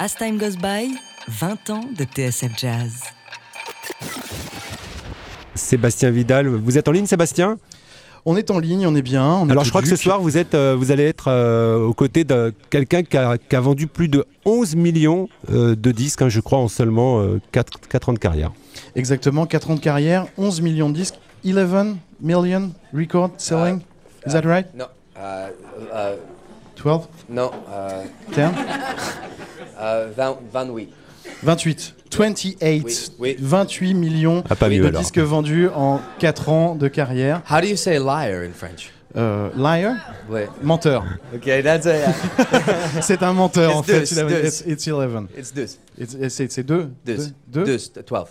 As Time Goes By, 20 ans de TSF Jazz. Sébastien Vidal, vous êtes en ligne Sébastien? On est en ligne, on est bien. On Alors je crois que ce soir vous êtes, euh, vous allez être euh, aux côtés de quelqu'un qui a, vendu plus de 11 millions euh, de disques, hein, je crois, en seulement 4, ans de carrière. Exactement, 4 ans de carrière, 11 millions de disques, 11 million record selling. Is that right? No. 12? Non. 10? 28. 28. 28. 28 millions ah, de disques vendus en 4 ans de carrière. How do you say liar in French? Euh, liar? Ouais. Menteur. Ok, that's a, c'est un menteur en fait. It's, it's 11. It's 2. C'est 2 2. 2. 12. 12.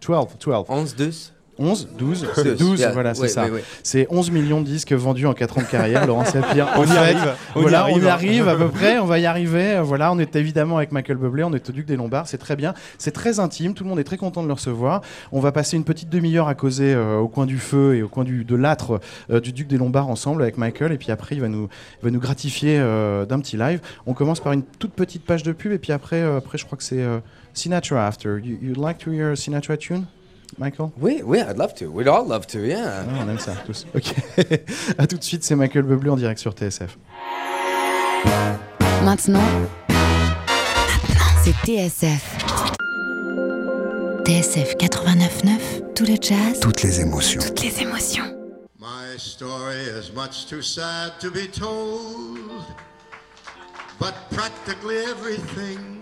12. 12. 11, 2. 11, 12, 12, voilà, c'est ça. C'est 11 millions de disques vendus en 4 ans de carrière, Laurent Sapir. on y arrive. On voilà, y arrive, on y arrive à peu près, on va y arriver. Voilà, on est évidemment avec Michael Bublé, on est au Duc des Lombards, c'est très bien. C'est très intime, tout le monde est très content de le recevoir. On va passer une petite demi-heure à causer euh, au coin du feu et au coin du, de l'âtre euh, du Duc des Lombards ensemble avec Michael. Et puis après, il va nous, il va nous gratifier euh, d'un petit live. On commence par une toute petite page de pub et puis après, après je crois que c'est Sinatra After. You, you'd like to hear a Sinatra tune? Michael? Oui, oui, I'd love to. We'd all love to, yeah. Ah, on aime ça, tous. Ok. à tout de suite, c'est Michael Bublé en direct sur TSF. Maintenant, maintenant, c'est TSF. TSF 89.9, tout le jazz. Toutes les émotions. Toutes les émotions. My story is much too sad to be told, but practically everything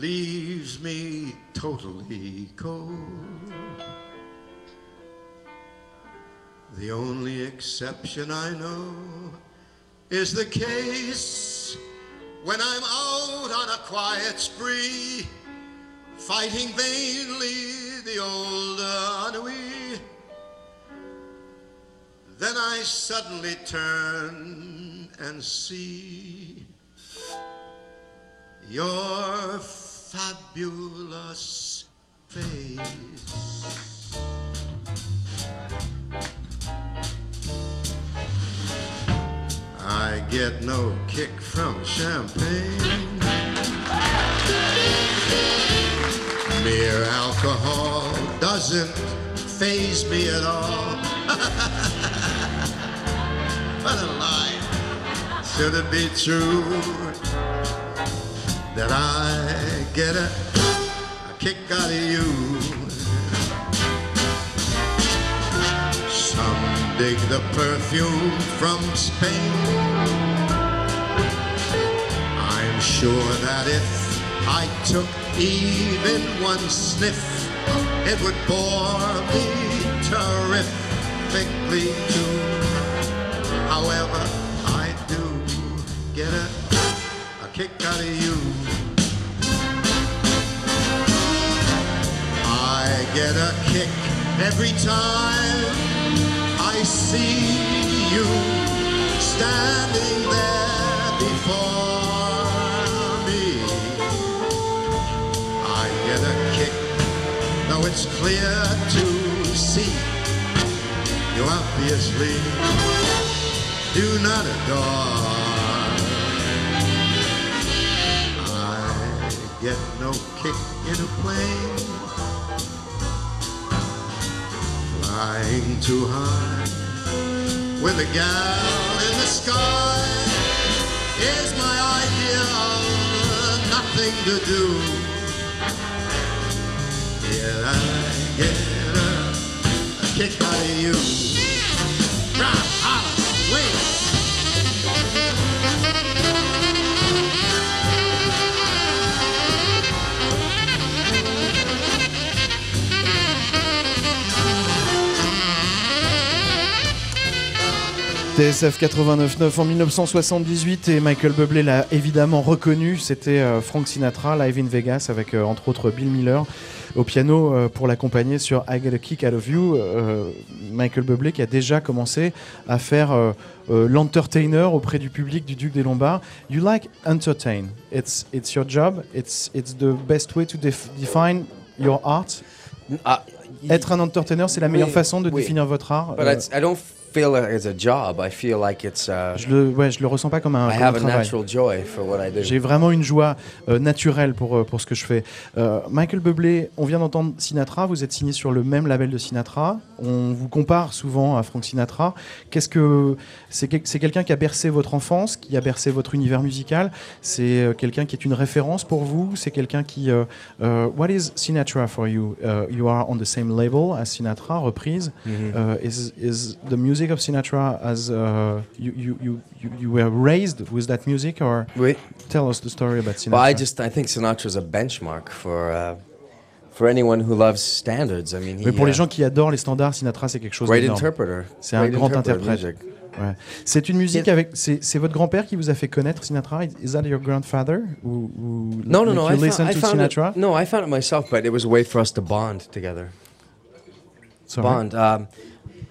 leaves me totally cold. The only exception I know is the case when I'm out on a quiet spree, fighting vainly the old ennui. Then I suddenly turn and see your fabulous face. I get no kick from champagne. Mere alcohol doesn't phase me at all. what a lie. Should it be true? that I get a, a kick out of you. Some dig the perfume from Spain. I'm sure that if I took even one sniff, it would bore me terrifically too. However, I do get a, a kick out of you. Get a kick every time I see you standing there before me. I get a kick, though it's clear to see you obviously do not adore. I get no kick in a plane flying too high with a gal in the sky is my idea of nothing to do. Yeah, I get a, a kick out of you. Rock, TSF 89.9 en 1978 et Michael Bublé l'a évidemment reconnu. C'était euh, Frank Sinatra live in Vegas avec euh, entre autres Bill Miller au piano euh, pour l'accompagner sur I Get a Kick Out of You. Michael Bublé qui a déjà commencé à faire l'entertainer auprès du public du Duc des Lombards. You like entertain. It's it's your job. It's it's the best way to define your art. Ah, Être un entertainer, c'est la meilleure façon de définir votre art. Feel like it's a job. I feel like it's. Uh, Je le, ouais, je le ressens pas comme un, I comme un have a travail. natural joy for what I do. J'ai vraiment une joie euh, naturelle pour, euh, pour ce que je fais. Euh, Michael Bublé, on vient d'entendre Sinatra, vous êtes signé sur le même label de Sinatra. On vous compare souvent à Frank Sinatra. Qu'est-ce que c'est quel- c'est quelqu'un qui a bercé votre enfance, qui a bercé votre univers musical? C'est quelqu'un qui est une référence pour vous? C'est quelqu'un qui. euh, what is Sinatra for you? Uh, you are on the same label as Sinatra, reprise. Mm-hmm. Uh, is is the music of Sinatra as uh, you, you you you you were raised with that music or? Oui. Tell us the story about Sinatra. Well, I just I think Sinatra's a benchmark for uh, for anyone who loves standards. I mean, he, Mais pour les uh, gens qui adorent les standards, Sinatra c'est quelque chose d'énorme. C'est un grand interprète. music. Ouais. C'est une musique It- avec. C'est votre grand-père qui vous a fait connaître Sinatra? Is that your grandfather? Ou, ou No, no, no. You I listen found, I to found it, Sinatra? no, I found it myself, but it was a way for us to bond together. Sorry? Bond. Um,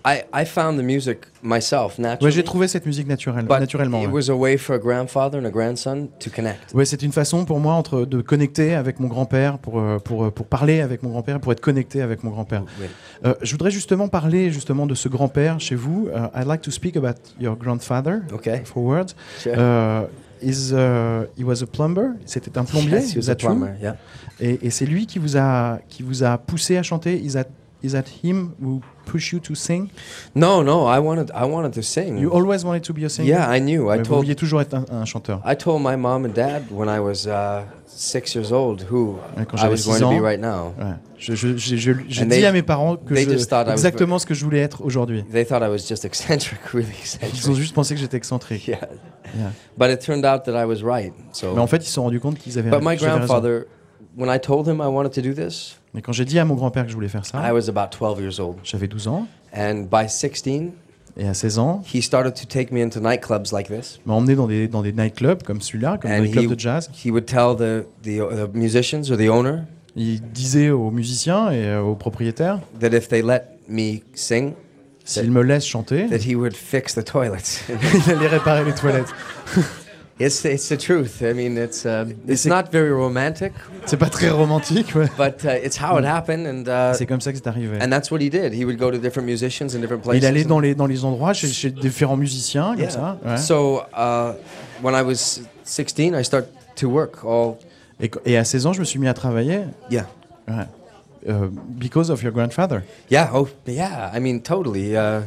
I I found the music myself Ouais, naturally. j'ai trouvé cette musique naturelle, but naturellement. it ouais. was a way for a grandfather and a grandson to connect. Ouais, c'est une façon pour moi entre de connecter avec mon grand-père, pour, euh, pour, euh, pour parler avec mon grand-père, pour être connecté avec mon grand-père. Oui. Euh, je voudrais justement parler justement de ce grand-père chez vous. I'd like to speak about your grandfather. Okay. For words. Sure. Is, uh, he was a plumber. C'était un plombier. Yes, he is was that a true? plumber. Yeah. Et, et c'est lui qui vous a qui vous a poussé à chanter. Is that is that him who pushed you to sing? No, no. I wanted I wanted to sing. You always wanted to be a singer? yeah, I knew. I Ouais, vous told vouliez toujours être un, un chanteur. I told my mom and dad when I was uh, six years old who quand I was going to be ans. right now. Ouais. Je- je- J'ai je, And dit they- à mes parents que je- just thought I was- exactement ce que je voulais être aujourd'hui. They thought I was just eccentric, really Ils ont eccentric. juste pensé que j'étais excentrique. Yeah. Yeah. But it turned out that I was right. So. Mais en fait, ils se sont rendus compte qu'ils avaient, but my raison. grandfather, when I told him I wanted to do this, Mais quand j'ai dit à mon grand-père que je voulais faire I ça, was about 12 years old. j'avais 12 ans. And by 16, Et à 16 ans, he started to take me into nightclubs like this. il m'a emmené dans des, dans des nightclubs comme celui-là, comme And les clubs he- de jazz. He would tell the, the, the musicians or the owner Il disait aux musiciens et euh, aux propriétaires, that if they let me sing, s'ils me laissent chanter, that he would fix the toilets. il allait réparer les toilettes. it's, it's the truth. I mean, it's, um, it's not very romantic, C'est pas très romantique, ouais. but uh, it's how it happened. And, uh, C'est comme ça que c'est arrivé. and that's what he did. He would go to different musicians in different Il places. allait and- dans les, dans les endroits chez, chez différents musiciens, comme Yeah. ça. ouais. So uh, when I was 16, I started to work all. Et, et à 16 ans, je me suis mis à travailler. Yeah. ouais. Euh, because of your grandfather. Yeah. Oh, yeah. I mean, totally. Uh,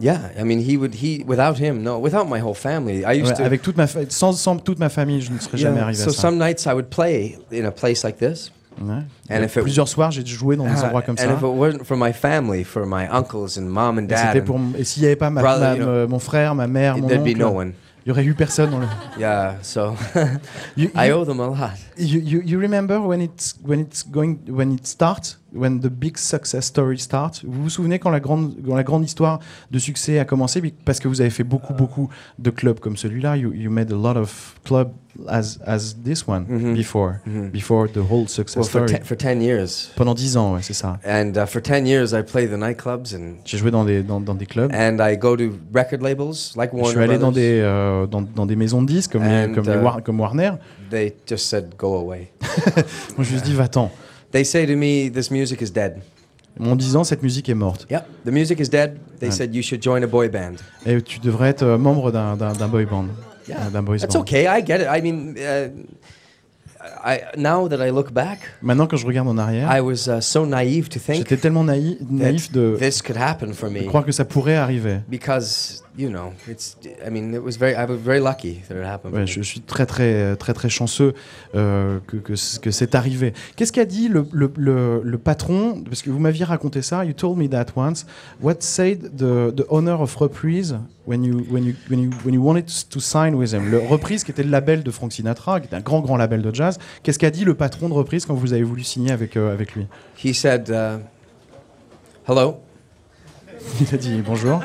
yeah. I mean, he would. He without him, no. Without my whole family, I used Ouais, to. avec toute ma fa- sans, sans toute ma famille, je ne serais Yeah, jamais arrivé So à ça. some nights I would play in a place like this. Ouais. And if it- Plusieurs soirs, j'ai joué dans des Uh, endroits comme and ça. if it wasn't for my family, for my uncles and mom and Et, dad, c'était pour et s'il n'y avait pas ma, Brother, ma- know, mon frère, ma mère, mon there'd be oncle, no one. il n'y aurait eu personne dans le. Yeah. So You, I you- owe them a lot. you, you, you remember when it's when it's going when it starts? When the big success story starts. Vous vous souvenez quand la grande quand la grande histoire de succès a commencé? Parce que vous avez fait beaucoup beaucoup de clubs comme celui-là. You, you made a lot of clubs as as this one Mhm. before Mhm. before the whole success Well, for story. ten, for ten years, pendant 10 ans ouais c'est ça. And uh, for ten years I played the nightclubs and j'ai joué dans des dans, dans des clubs. And I go to record labels like je Warner suis allé dans des euh, dans, dans des maisons de disques comme les, And, comme, les uh, War- comme Warner. They just said go away. moi je me suis dit va-t'en They say to me, "This music is dead." en disant cette musique est morte Yep, the music is dead. They And- said you should join a boy band. et tu devrais être euh, membre d'un d'un boy band Yeah, Euh, d'un That's band okay. I get it. I mean, uh, I now that I look back, Maintenant, quand je regarde en arrière, I was uh, so naive to think j'étais tellement naïf, naïf de, this could happen for de me croire que ça pourrait arriver. because you know it's. I mean, it was very. I was very lucky that it happened. Ouais, je suis très très très très chanceux euh, que, que, que c'est arrivé. Qu'est-ce qu'a dit le, le, le, le patron? Parce que vous m'aviez raconté ça. You told me that once. What said the, the owner of Reprise when you when you when you when you wanted to sign with him? Le Reprise qui était le label de Frank Sinatra, qui était un grand grand label de jazz. Qu'est-ce qu'a dit le patron de Reprise quand vous avez voulu signer avec euh, avec lui? He said, uh, "Hello, Il a dit bonjour.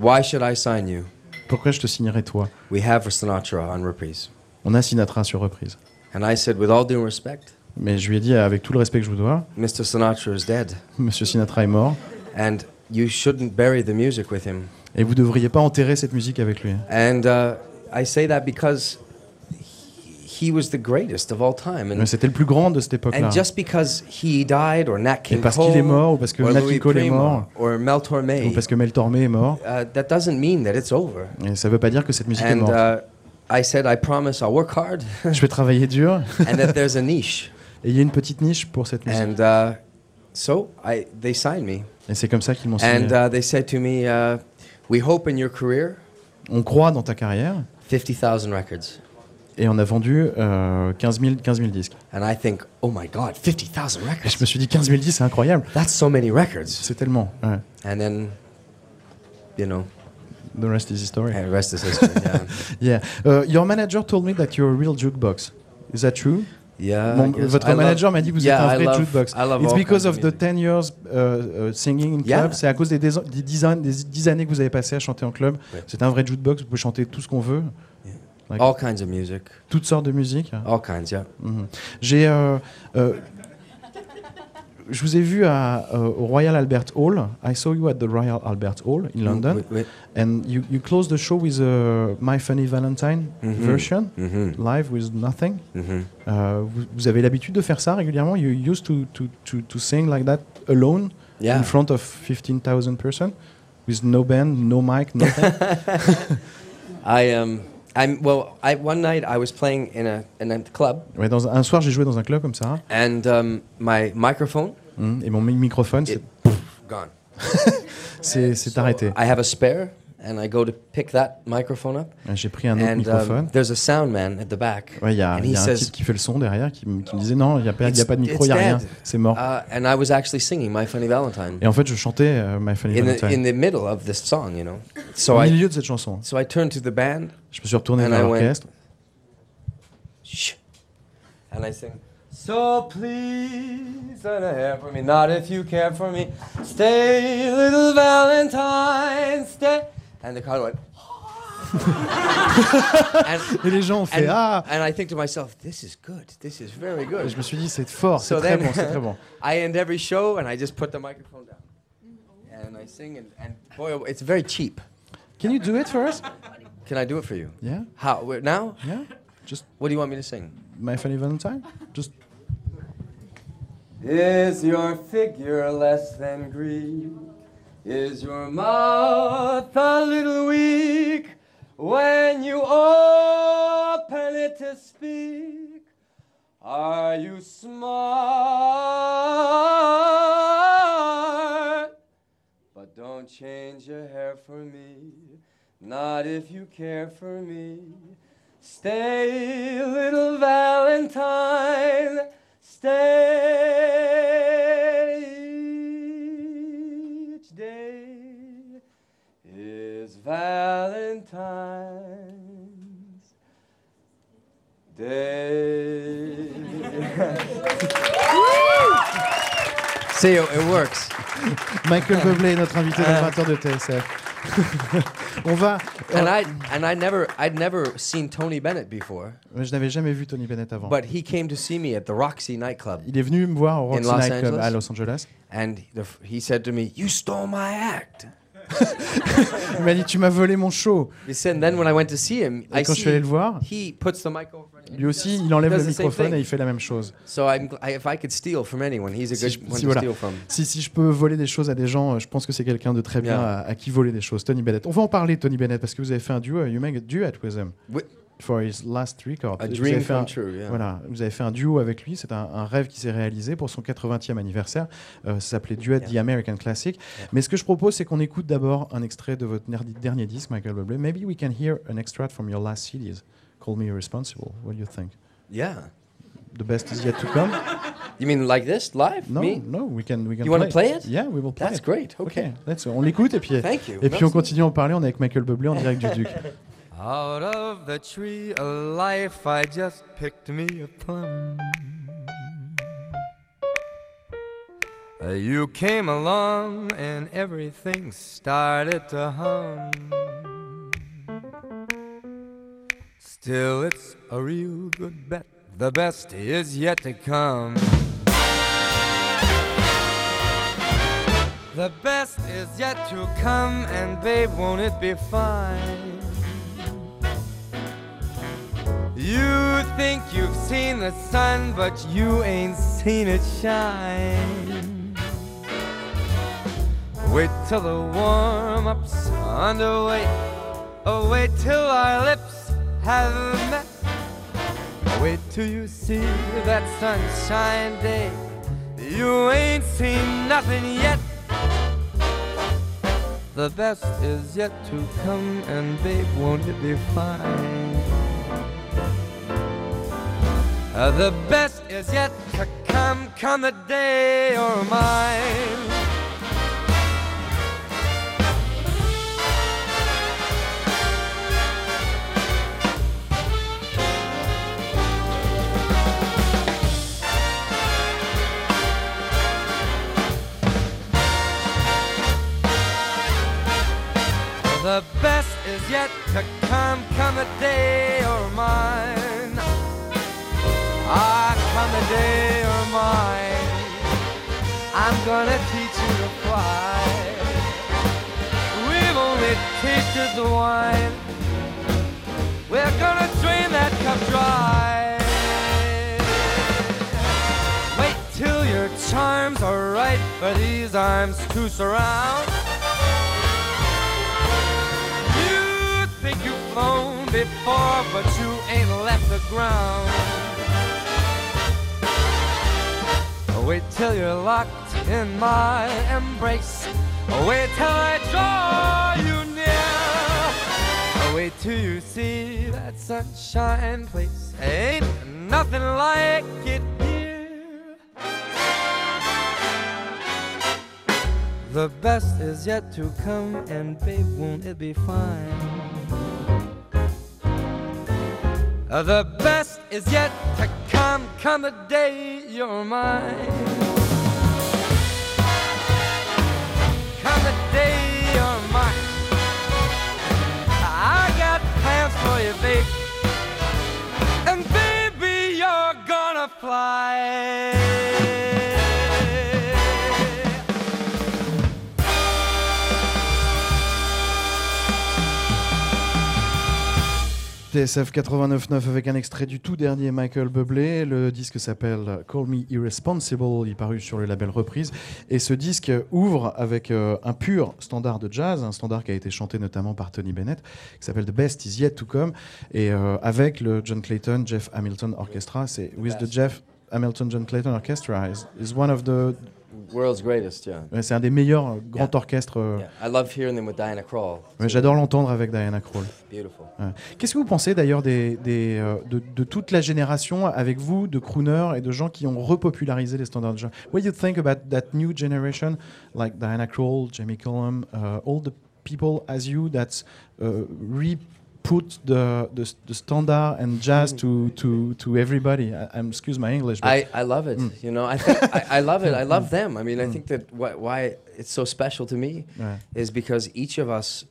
Why should I sign you? Pourquoi je te signerais toi? We have Sinatra on reprise." On a Sinatra sur Reprise. And I said, with all due respect, Mais je lui ai dit, avec tout le respect que je vous dois, Mr. Sinatra is dead, Monsieur Sinatra est mort, and you shouldn't bury the music with him. et vous devriez pas enterrer cette musique avec lui. And uh, I say that because he was the greatest of all time. And, C'était le plus grand de cette époque-là. and just because he died, or Nat Et King parce Cole, qu'il est mort, ou parce que or Nat King Cole est mort, or Mel ou Torme, parce que Mel Tormé est mort, uh, that doesn't mean that it's over. et ça veut pas dire que cette musique est And morte. uh, I said, I promise I'll work hard, Je vais travailler dur, and that there's a niche. et il y a une petite niche pour cette musique. And uh, so I, they signed me, Et c'est comme ça qu'ils m'ont signé. and uh, they said to me, uh, "We hope in your career, On croit dans ta carrière, 50,000 records." Et on a vendu euh, 15, 000, 15 000 disques. And I think, "Oh my God, 50,000 Et records! je me suis dit 15 000 disques, c'est incroyable. That's so many records." C'est tellement. ouais. And then, you know, The rest is history. the rest is history. Yeah, Yeah. Uh, your manager told me that you're a real jukebox. Is that true? yeah. Mon- votre I manager m'a dit que vous yeah, êtes un I vrai love- jukebox. It's because of the music. 10 years uh, uh, singing in Yeah. club. C'est à cause des, dix- des 10 ans- des 10 années que vous avez passé à chanter en club. Ouais. C'est un vrai jukebox. Vous pouvez chanter tout ce qu'on veut, All kinds of music, toutes sortes de musique. all kinds. Yeah. Mhm. J'ai, euh, euh, je vous ai vu à, euh, au Royal Albert Hall. I saw you at the Royal Albert Hall in London, Wait, wait. and you, you closed the show with a My Funny Valentine Mhm. version, Mhm. live with nothing. Mhm. Euh, vous, vous avez l'habitude de faire ça régulièrement? You used to, to, to, to sing like that alone Yeah. in front of 15,000 person with no band, no mic, nothing? I um. I'm well. I one night I was playing in a in a club, ouais, dans un, un soir, j'ai joué dans un club comme ça, and um, my microphone hum, et mon mi- microphone s'est- it gone. s'est s'est arrêté. I have a spare, and I go to pick that microphone up, J'ai pris un autre and microphone. um, there's a sound man at the back, Ouais, il y a, and y he a un says, type qui fait le son derrière qui, me- qui me disait non, il n'y a, pas- y a pas de micro, il n'y a rien, c'est mort. uh, and I was actually singing "My Funny Valentine" Et en fait, je chantais euh, My Funny in the Valentine in the middle of this song, you know. So au I milieu de cette chanson. so I turned to the band, Je me suis retourné And vers l'orchestre. And I sing, So please don't care for me, not if you care for me. Stay, little Valentine, stay. And the crowd went, and, Et les gens ont fait and, Ah and I think to myself, this is good. This is very Et good. Je me suis dit c'est fort, c'est So très then- bon, c'est très bon. I end every show and I just put the microphone down. And I sing, and, and boy, it's very cheap. Can you do it for us? Can I do it for you? Yeah, How? wait, Now? yeah. Just What do you want me to sing? My Funny Valentine. Just Is your figure less than Greek? Is your mouth a little weak when you open it to speak? Are you smart? But don't change your hair for me, not if you care for me. Stay, See, it, it works. Michael Bublé est notre invité modérateur de TSF. On va. And I and I never I'd never seen Tony Bennett before, Je n'avais jamais vu Tony Bennett avant. but he came to see me at the Roxy nightclub, Il est venu me voir au Roxy Los Night Club Angeles? à Los Angeles. and the, he said to me, "You stole my act." Il m'a dit Tu m'as volé mon show. He said, and then when I went to see him, Et I quand je suis allé le see voir, he puts the mic over. Lui aussi, il enlève le microphone et il fait la même chose. So I'm, gl- I, if I could steal from anyone, he's a Si good je- one si je peux voler des choses à des gens, euh, je pense que c'est quelqu'un de très bien Yeah. à, à qui voler des choses. Tony Bennett. On va en parler, Tony Bennett, parce que vous avez fait un duo. You make a duet with him Wi- for his last record. A dream come un- true. Yeah. Voilà, vous avez fait un duo avec lui, c'est un, un rêve qui s'est réalisé pour son 80e anniversaire. Euh, ça s'appelait Duet The American Classic. Mais ce que je propose, c'est qu'on écoute d'abord un extrait de votre dernier disque, Michael Bublé. Maybe we can hear an extract from your last CDs. Call Me Irresponsible. What do you think? Yeah. The best is yet to come? You mean like this live? No, Me? no, we can, we can You wanna play it? Yeah, we will play That's it. great. Ok, Okay. let's- on l'écoute et puis, Thank you. et puis on continue à en parler. On est avec Michael Bublé en direct du Duc. Out of the tree of life, I just picked me a plum. You came along and everything started to hum. Still, it's a real good bet. The best is yet to come. The best is yet to come, and babe, won't it be fine? You think you've seen the sun, but you ain't seen it shine. Wait till the warm up's underway. Oh, wait till our lips have met. Wait till you see that sunshine day. You ain't seen nothing yet. The best is yet to come, and babe, won't it be fine? The best is yet to come, come the day you're mine. The best is yet to come, come a day you're mine. Ah, come the day you're mine. I'm gonna teach you to fly. We've only tasted the wine. We're gonna drain that cup dry. Wait till your charms are right for these arms to surround. Flown before, but you ain't left the ground. Wait till you're locked in my embrace. Wait till I draw you near. Wait till you see that sunshine place. Ain't nothing like it here. The best is yet to come, and babe, won't it be fine? Uh, the best is yet to come, come the day you're mine. Come the day you're mine. I got plans for you, babe. And baby, you're gonna fly. TSF 89.9 avec un extrait du tout dernier Michael Bublé. Le disque s'appelle Call Me Irresponsible. Il est paru sur le label Reprise. Et ce disque ouvre avec euh, un pur standard de jazz, un standard qui a été chanté notamment par Tony Bennett, qui s'appelle The Best Is Yet to Come. Et euh, avec le John Clayton, Jeff Hamilton Orchestra. C'est With the Jeff Hamilton John Clayton Orchestra is, is one of the. World's greatest, yeah. ouais, C'est un des meilleurs euh, grands Yeah. orchestres. euh, yeah. I love hearing them with Diana Krall. ouais, J'adore l'entendre avec Diana Krall. Beautiful. Ouais. Qu'est-ce que vous pensez d'ailleurs des, des, euh, de, de toute la génération avec vous, de crooners et de gens qui ont repopularisé les standards de genre What do you think about that new generation, like Diana Krall, Jamie Cullum, uh, all the people as you that uh, re-put the, the, the standard and jazz to, to, to everybody? I, I'm excuse my English, I, I love it. You know, I, think, I I love it. I love them. I mean, I think that wh- why it's so special to me Ouais. is because each of us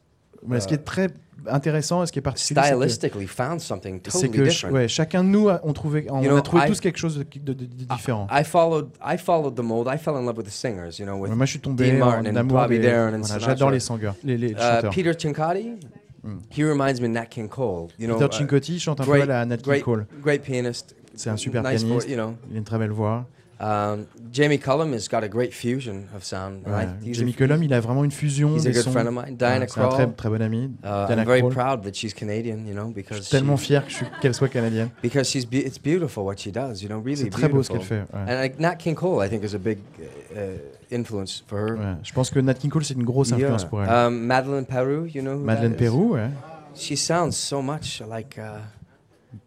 Mais ce qui est très intéressant et ce qui est particulier, c'est que- stylistically found something totally que ch- different. ouais, chacun de nous a, on trouvé, on You know, a trouvé I- tous quelque chose de, de- de- de différent. I followed I followed the mold. I fell in love with the singers, you know, with Ouais, Moi, je suis tombé Dean en Martin and amour Bobby des- Darin and voilà. J'adore les singers, les, les Uh, chanteurs. Peter Cincotti, he reminds me of Nat King Cole. You know, Peter uh, Cincotti chante un peu great, à la Nat King great, Cole. great pianist. C'est un super nice pianiste. voice, you know. Il a une très belle voix. Um, Jamie Cullum has got a great fusion of sound. Ouais. A- Jamie Cullum, il a vraiment une fusion he's a des good sons. friend of mine. Diana c'est un très, très bon ami. Uh, Diana I'm very Krall. proud that she's Canadian, you know, Je because suis tellement she- fier je qu'elle soit canadienne. because she's be- it's beautiful what she does, you know, really C'est très beau ce beautiful. qu'elle fait. ouais. And like Nat King Cole, I think is a big uh, influence for her. Ouais. Je pense que Nat King Cole, c'est une grosse Yeah. influence pour elle. Um, Madeleine Peru, you know who Madeleine? Pérou, ouais. She sounds so much like uh,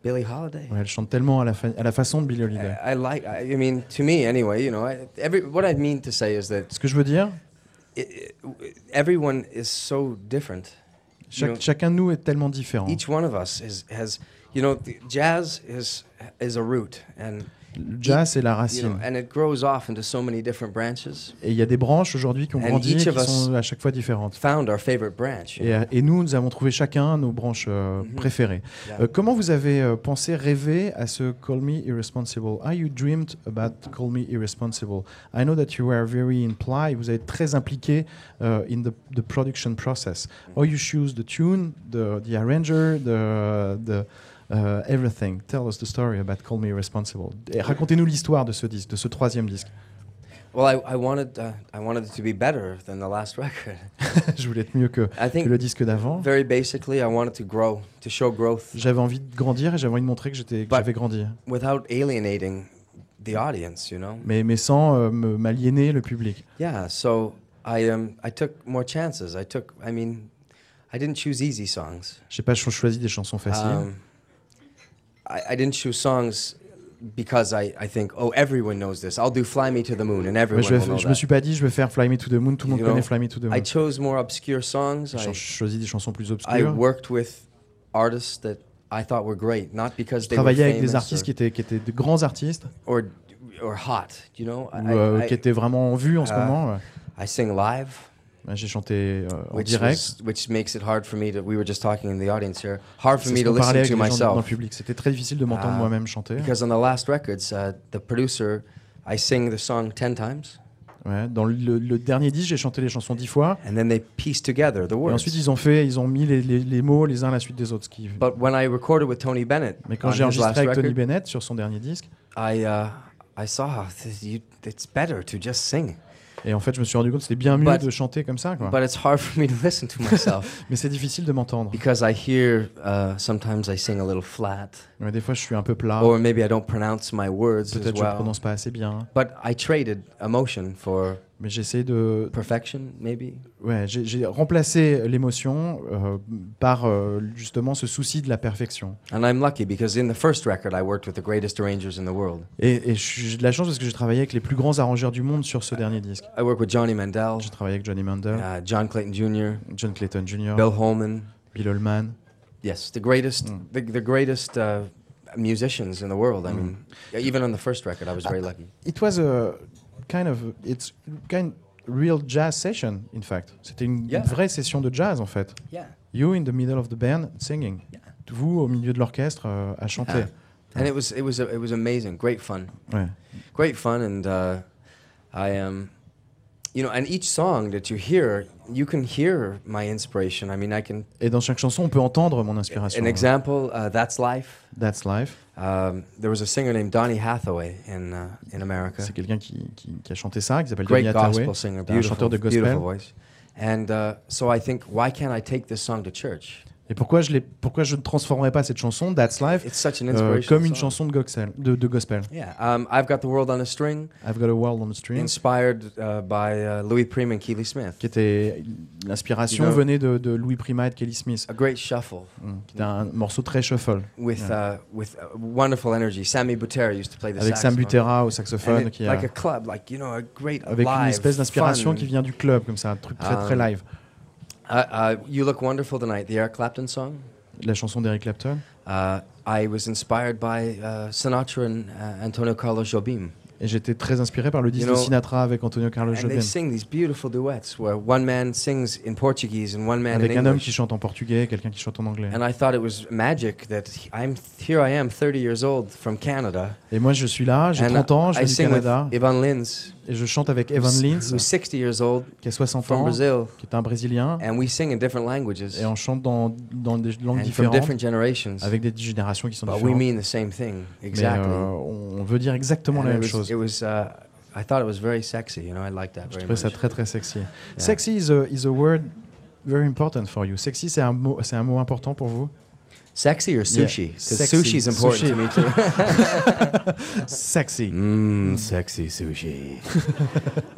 Billie Holiday. Ouais, elle chante tellement à la, à la façon de Billie Holiday. I, I like. I, I mean, to me anyway. You know, I, every what I mean to say is that Ce que je veux dire, it, it, everyone is so different. chaque- know, chacun de nous est tellement différent. Each one of us is has, you know, the jazz is is a root, and Le jazz, c'est la racine. and it grows off into so many different branches. Et il y a des branches aujourd'hui qui ont And grandi et qui sont à chaque fois différentes. Found our favorite branch. you Et, euh, nous, nous avons trouvé chacun nos branches euh, Mhm. préférées. Yeah. Euh, comment vous avez euh, pensé, rêvé à ce Call Me Irresponsible? How you dreamed about Call Me Irresponsible? I know that you were very implied, vous êtes très impliqué uh, in the, the production process. How you choose the tune, the, the arranger, the, the, Euh, everything. Tell us the story about Call Me Responsible. Racontez-nous l'histoire de ce disque, de ce troisième disque. Well, I, I wanted uh, I wanted it to be better than the last record. Je voulais être mieux que, I que le disque d'avant. very basically, I wanted to grow, to show growth J'avais envie de grandir et j'avais envie de montrer que j'étais j'avais grandi. without alienating the audience. You know? Mais, mais sans euh, m'aliéner le public. Yeah. So I um I took more chances. I took. I mean, I didn't choose easy songs. J'ai pas cho- choisi des chansons faciles. Um, I, I didn't choose songs because I, I think, oh, everyone knows this. I'll do Fly Me to the Moon, and Mais everyone je, vais- will know je me suis pas dit je vais faire Fly Me to the Moon, tout le monde You connaît Fly Me to the Moon. I chose more obscure songs. J'ai I, choisi des chansons plus I obscures. worked with artists that I thought were great, not because they were travaillais avec des artistes qui étaient, qui étaient de grands artistes or, or, or hot, you know? ou euh, I, qui étaient vraiment en vue en ce Ah. moment. ouais. I sing live, J'ai chanté euh, en which, direct. was, which makes it hard for me to. We were just talking in the audience here. Hard for me to listen to gens dans le myself public. C'était très difficile de m'entendre Ah. moi-même chanter. because on the last records, uh, the producer, I sing the song ten times, Ouais, dans le, le dernier disque, j'ai chanté les chansons dix fois. and then they piece together the Et words. ensuite, ils ont fait, ils ont mis les, les- les mots les uns à la suite des autres. ce qui- But when I recorded with Tony Bennett Mais quand j'ai enregistré avec Tony record, Bennett sur son dernier disque, I uh, I saw how it's better to just sing, et en fait, je me suis rendu compte que c'était bien mieux But- de chanter comme ça. Quoi. but it's hard for me to listen to myself Mais c'est difficile de m'entendre. because I hear uh, sometimes I sing a little flat, Ouais, des fois, je suis un peu plat. or maybe I don't pronounce my words Peut-être je ne well. prononce pas assez bien. But I traded emotion for Mais j'essaie de. perfection, maybe. Ouais, j'ai remplacé l'émotion euh, par euh, justement ce souci de la perfection. And I'm lucky because in the first record I worked with the greatest arrangers in the world. Et, et je suis- j'ai de la chance parce que j'ai travaillé avec les plus grands arrangeurs du monde sur ce dernier disque. I worked with Johnny Mandel, J'ai travaillé avec Johnny Mandel, uh, John Clayton Jr., John Clayton Jr., Bill Holman. Bill Holman. Yes, the greatest, Mm. the, the greatest uh, musicians in the world. I mean, even on the first record, I was very lucky. It was a kind of it's kind real jazz session in fact. C'était une, Yeah. une vraie session de jazz en fait. Yeah. You in the middle of the band singing. Yeah. Vous au milieu de l'orchestre euh, à chanter. And it was it was it was amazing, great fun, Ouais. great fun, and uh, I um, you know, and each song that you hear, you can hear my inspiration. I mean, I can. Et dans chaque chanson, on peut entendre mon inspiration. An example, uh, that's life. That's life. Um, there was a singer named Donny Hathaway in uh, in America. C'est quelqu'un qui, qui, qui a chanté ça, qui s'appelle Great Donny Hathaway. gospel singer, beautiful, chanteur de gospel. beautiful voice. And uh, so I think, why can't I take this song to church? Et pourquoi je, pourquoi je ne transformerais pas cette chanson, That's Life, It's such an euh, comme une chanson de gospel, de, de gospel. Yeah, um, I've got the world on a string, I've Got a World on the String, inspired uh, by uh, Louis Prima and Keely Smith. qui était l'inspiration You know- venait de, de Louis Prima et de Kelly Smith, A great shuffle. Mm, qui était un morceau très shuffle, with uh, with uh, wonderful energy. Sammy Butera used to play the avec Sam saxophone. Butera au saxophone, it- qui a- like a club, like you know, a great avec une espèce d'inspiration qui vient du club, comme ça, un truc très très Um, live. Uh, uh, you look wonderful tonight. The Eric Clapton song. La chanson d'Eric Clapton. Uh, I was inspired by uh, Sinatra and uh, Antonio Carlos Jobim. Et j'étais très inspiré par le disque You know, de Sinatra avec Antonio Carlos And they Jobim. sing these beautiful duets where one man sings in Portuguese and one man Avec un homme qui chante en portugais et quelqu'un qui chante en anglais. And I thought it was magic that he- I'm here. I am 30 years old from Canada, Et moi, je suis là, j'ai and 30 ans, je viens du Canada, Ivan Lins, et je chante avec Evan Lins, who's 60 years old qui a 60 from ans, qui est un Brésilien, and we sing in different languages et on chante dans, dans des langues différentes, avec des générations qui sont différentes. mean the same thing Mais exactly. euh, on veut dire exactement la it même was, chose. uh, I thought it was very sexy. You know, I liked that Je very trouvais ça très très sexy. Sexy is a, is a word very important for you. Sexy, c'est un mot, c'est un mot important pour vous? Sexy or sushi? Because Sexy. sushi's important Sushi. to me too. Sexy. Mmm, sexy sushi.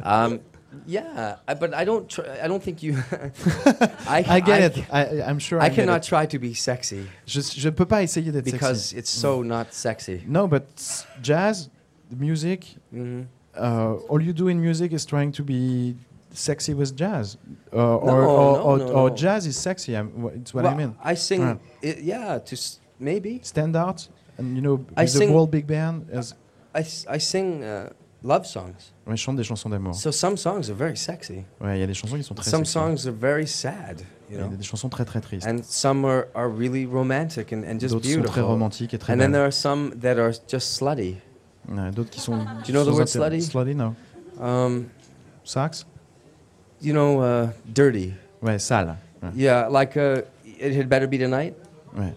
um, yeah, I, but I don't. Tr- I don't think you. I, I get I, it. I, I'm sure. I, I, cannot try to be sexy Je je peux pas essayer d'être because sexy. it's so not sexy. No, but jazz, the music, hmm uh, all you do in music is trying to be sexy with jazz, uh, or, No, or, no, or, no, or jazz is sexy. I'm, it's what well, I mean. I sing. Right. It, yeah, to s- maybe Stand out, and you know, I with the sing- world big band, as, I, I sing uh, love songs. ouais, je chante des chansons d'amour. So some songs are very sexy. Ouais, il y a des chansons qui sont très Some sexy. songs are very sad. Il You y a know, des chansons très très tristes. and some are, are really romantic and, and just D'autres sont très beautiful. romantiques et très And then there are some that are just slutty. Ouais, D'autres qui sont. Do you know the word slutty? Slutty, no. Um, Sax? You know, uh, dirty. Sale. Ouais. Yeah, like uh, it had better be tonight. Ouais.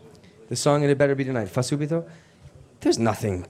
The song "It Had Better Be Tonight," Fasubito. There's nothing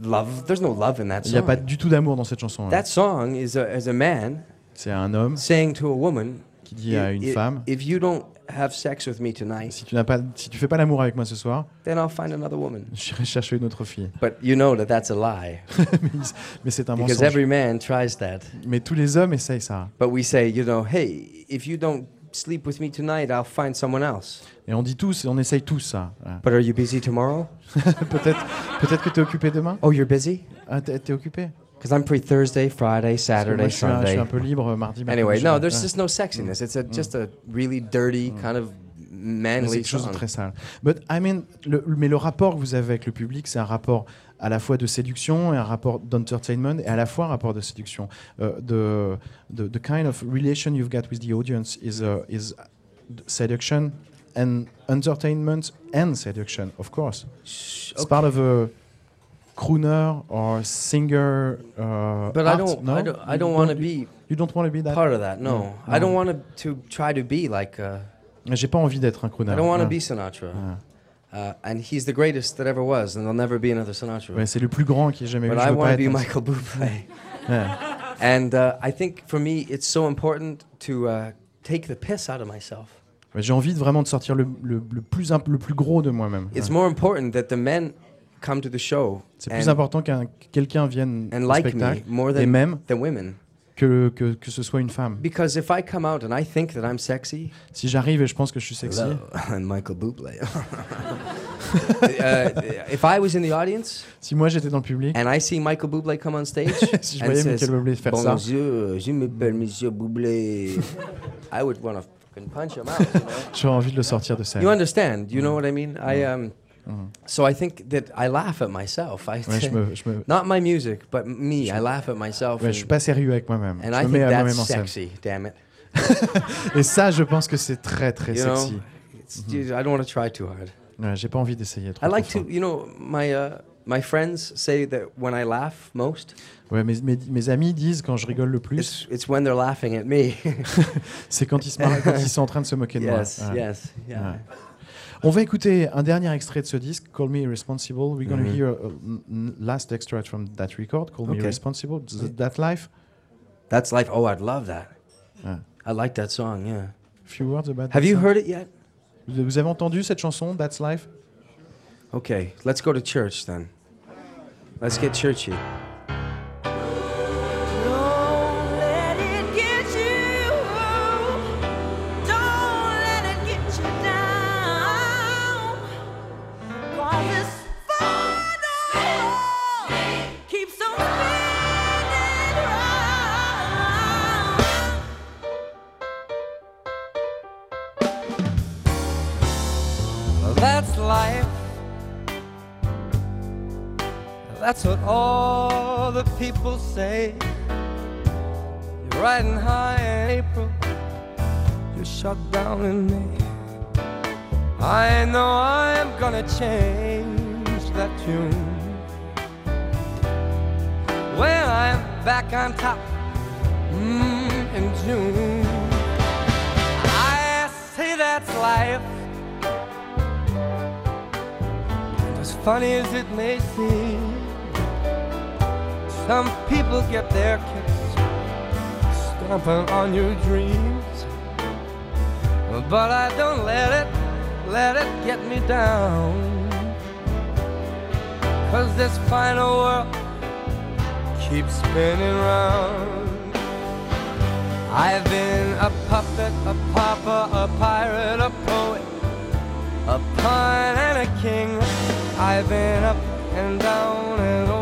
love. There's no love in that song. Il n'y a pas du tout d'amour dans cette chanson. That song is a, is a man C'est un homme saying to a woman, qui dit à une "I- i- femme if you don't have sex with me tonight, si tu n'as pas, si tu fais pas l'amour avec moi ce soir, then I'll find another woman." chercher une autre fille. But you know that that's a lie mais c'est un because mensonge. every man tries that. Mais tous les hommes essayent ça. But we say, you know, hey, if you don't sleep with me tonight, I'll find someone else. Et on dit tous, on essaye tous ça. But are you busy tomorrow? peut-être, peut-être que tu es occupé demain? Oh, you're busy? Ah, t'es, t'es occupé? Because I'm free Thursday, Friday, moi, Saturday, je suis, un, je suis Sunday. un peu libre euh, mardi. mercredi, Anyway, no, there's just no sexiness. It's a, just a really dirty kind of c'est manly quelque chose de song. très sale. But I mean, le, mais le rapport que vous avez avec le public, c'est un rapport à la fois de séduction et un rapport d'entertainment et à la fois un rapport de séduction. Euh, the, the, the kind of relation you've got with the audience is, uh, is seduction and entertainment and seduction, of course. It's part of a crooner or singer. Uh, But I don't, no? I don't, I don't want to be You don't want to be that. part of that. No. I don't want to try to be like. Uh, J'ai pas envie d'être un crooner. I don't want to be Sinatra. Uh, and he's the greatest that ever was, and there'll never be another Sinatra. Ouais, c'est le plus grand qui ait jamais eu. But I want to be Michael Bublé. And uh, I think for me, it's so important to uh, take the piss out of myself. J'ai envie de vraiment de sortir le, le, le plus, le plus gros de moi-même. It's Ouais. more important that the men come to the show C'est plus and, important qu'un que quelqu'un vienne and au like spectacle me more et than, même than women. que, que, que ce soit une femme. Because if I come out and I think that I'm sexy, Si j'arrive et je pense que je suis sexy, I'm Michael Bublé. uh, if I was in the audience si moi j'étais dans le public, and I see Michael Bublé come on stage si je and voyais says, Michael Bublé faire ça, Bonjour, je m'appelle Monsieur Bublé, I would want to punch him out. You, know? j'aurais envie de le sortir de scène. you understand? You know what I mean? I um. So I think that I laugh at myself. I Ouais, je me, je me, not my music, but me. I laugh at myself. ouais, and je suis pas sérieux avec moi-même. and Je I me think that's sexy. Damn it. Et ça, je pense que c'est très très You know, sexy. it's, I don't want to try too hard. Ouais, J'ai pas envie d'essayer trop. I like trop to, you know, my uh, my friends say that when I laugh most, fort. Ouais, mes, mes, mes amis disent quand je rigole le plus, it's it's when they're laughing at me. c'est quand ils, se marrent- quand ils sont en train de se moquer de moi. yes, Ouais. yes, yeah. Ouais. On va écouter un dernier extrait de ce disque, Call Me Irresponsible. We're going to Mhm. hear a last extract from that record, Call Me. Irresponsible. Th- That Life? That's life. Oh, I'd love that. Yeah. I like that song. Yeah. Few words about Have you song. heard it yet? Vous vous avez entendu cette chanson, That's Life? Okay, let's go to church then. Let's get churchy. That's what all the people say. You're riding high in April. You're shut down in May. I know I'm gonna change that tune. When I'm back on top mm, in June. I say that's life. As funny as it may seem, some people get their kicks stomping on your dreams. But I don't let it, let it get me down. Cause this final world keeps spinning round. I've been a puppet, a pauper, a pirate, a poet, a pawn and a king. I've been up and down and.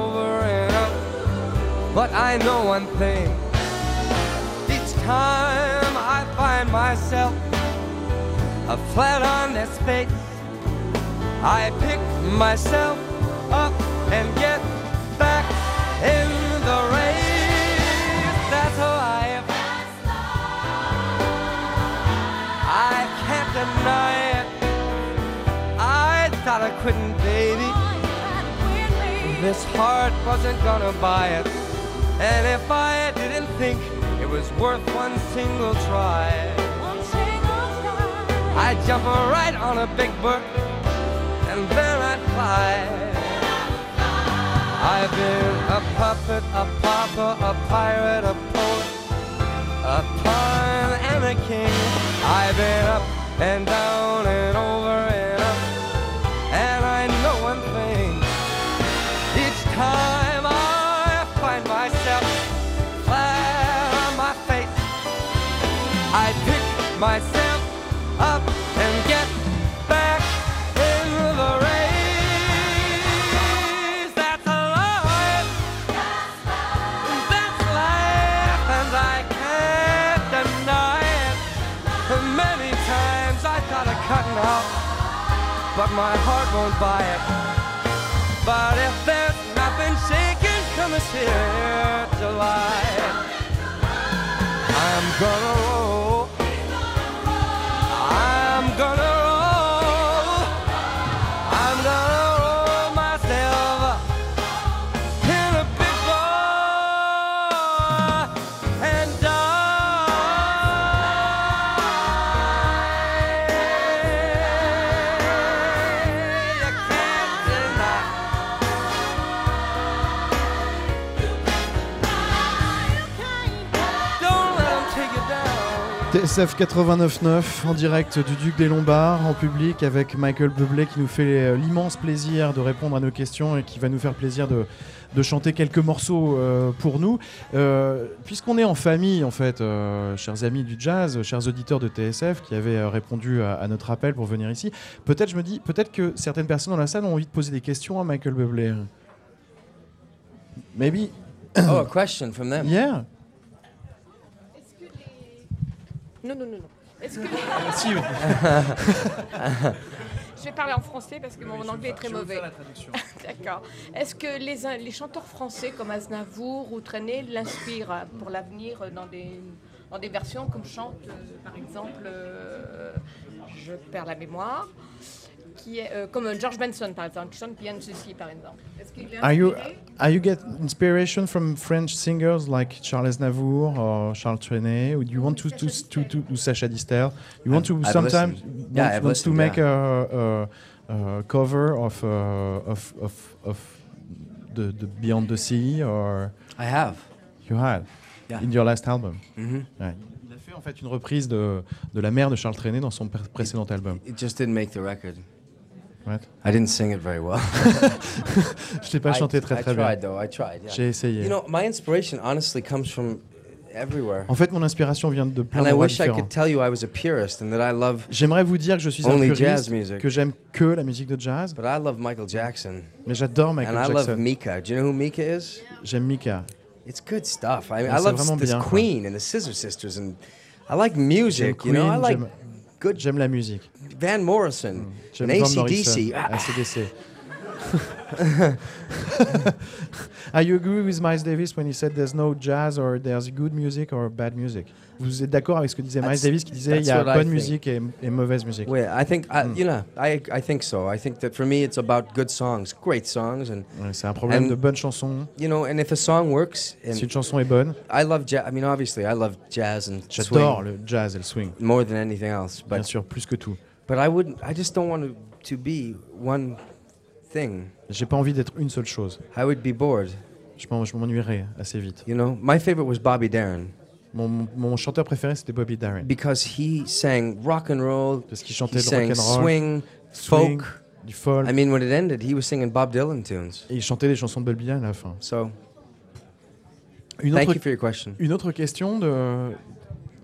But I know one thing. Each time I find myself a flat on this face, I pick myself up and get back in the race. That's life. I can't deny it. I thought I couldn't, baby. This heart wasn't gonna buy it. And if I didn't think it was worth one single try, I'd jump right on a big bird and then I'd fly. I've been a puppet, a pauper, a pirate, a poet, a pawn and a king. I've been up and down and over my heart won't buy it. But if there's nothing shaking come this here July, I'm gonna roll. TSF 89.9 en direct du Duc des Lombards en public avec Michael Bublé qui nous fait euh, l'immense plaisir de répondre à nos questions et qui va nous faire plaisir de, de chanter quelques morceaux euh, pour nous. Euh, Puisqu'on est en famille en fait, euh, chers amis du jazz, chers auditeurs de TSF qui avaient répondu à, à notre appel pour venir ici, peut-être je me dis, peut-être que certaines personnes dans la salle ont envie de poser des questions à Michael Bublé. Maybe, Oh, a question from them. yeah. Non, non, non, non. Est-ce que... Je vais parler en français parce que mon anglais est très mauvais. D'accord. Est-ce que les, les chanteurs français comme Aznavour ou Trenet l'inspirent pour l'avenir dans des, dans des versions comme chante, euh, par exemple, euh, je perds la mémoire, qui est, euh, comme George Benson, par exemple, qui chante Bien ceci, par exemple. Are you are you get inspiration from French singers like Charles Aznavour or Charles Trenet? Or do you want to to to, to do Sacha Distel? You want to I've sometimes listened. Yeah, want, I've want to make yeah. a, a, a cover of uh, of of of the, the Beyond the Sea or I have. you had Yeah. in your last album? Mhm. Ouais. Il a fait en fait une reprise de de la mère de Charles Trenet dans son pré- précédent album. It just didn't make the record. What? I didn't sing it very well. Je l'ai pas I- chanté très I très bien. tried though. I tried. Yeah. J'ai essayé. You know, my inspiration honestly comes from everywhere. En fait, mon inspiration vient de plein And I d'endroits wish I différents. could tell you I was a purist and that I love, J'aimerais vous dire que je suis un Only puriste, jazz music. que j'aime que la musique de jazz, but I love Michael Jackson. mais j'adore Michael and I love Jackson. Mika. Do you know who Mika is? J'aime Mika. It's good stuff. I, mean, I c'est love vraiment this bien, quoi. Queen and the Scissor Sisters, and I like music. You know, I like j'aime- la musique. Van Morrison Morrison, ACDC. AC/DC. You agree with Miles Davis when he said there's no jazz or there's good music or bad music? Vous êtes d'accord avec ce que disait Miles That's- Davis qui disait il y a I bonne musique et, et mauvaise musique? Well, I think I, Mm. you know, I I think so. I think that for me, it's about good songs, great songs, and Ouais, c'est un problème And- de bonnes chansons. you know, and if a song works, and Si une chanson est bonne, I love jazz. I mean, obviously, I love jazz and j'adore swing le jazz et le swing, more than anything else. bien But sûr, plus que tout. but I wouldn't. I just don't want to to be one thing. J'ai pas envie d'être une seule chose. I would be bored. Je m'en- je m'ennuierais assez vite. You know, my favorite was Bobby Darin Mon, mon- mon chanteur préféré c'était Bobby Darin because he sang rock and roll. parce qu'il chantait He le sang rock and roll, swing, swing, folk. du folk. I mean, when it ended, he was singing Bob Dylan tunes. Et il chantait les chansons de Bob Dylan à la fin. So, Une thank autre, you for your question. une autre question de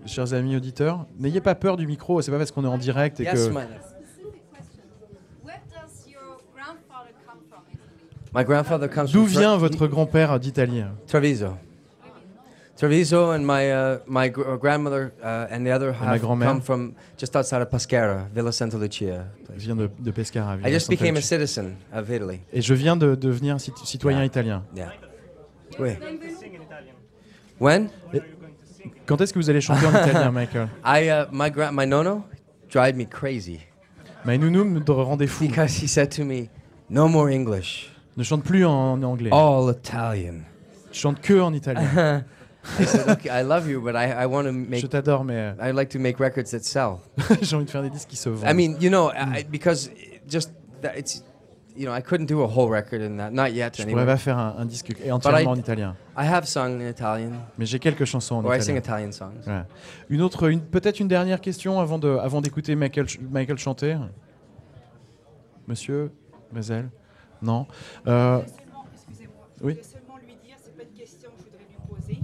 chers amis auditeurs. N'ayez pas peur du micro, c'est pas parce qu'on est en direct et Yes, que Where does your grandfather come from? My grandfather comes d'où vient votre grand-père d'Italie Treviso. Treviso and my uh, my gr- uh, grandmother uh, and the other ma half grand-mère. come from just outside of Pescara, Villa Santa Lucia. Il vient de, de Pescara. I Villa just Santa became a Lucia. citizen of Italy. Et je viens de devenir cit- citoyen Yeah. italien. Yeah. Oui. When? Quand est-ce que vous allez chanter en italien, Michael? I uh, my grand my nono drive me crazy My nounou me rendait fou. because he said to me, "No more English, Ne chante plus en anglais. all Italian." Je chante que en italien. I said, "Okay, I love you, but I, I want to je make t'adore, mais I like to make records that sell." j'ai envie de faire des disques qui se vendent. I mean, you know, I, because it just that it's you know, I couldn't do a whole record in that. Not yet, Je anyway. pourrais pas faire un, un disque entièrement I- en italien. I have sung in Italian. Mais j'ai quelques chansons en Or I italien. sing Italian songs. Voilà. Une autre, une- peut-être une dernière question avant de, avant d'écouter Michael, ch- Michael chanter. Monsieur, Mazel, non. Euh, oui. Je vais seulement lui dire, c'est pas une question que je voudrais lui poser,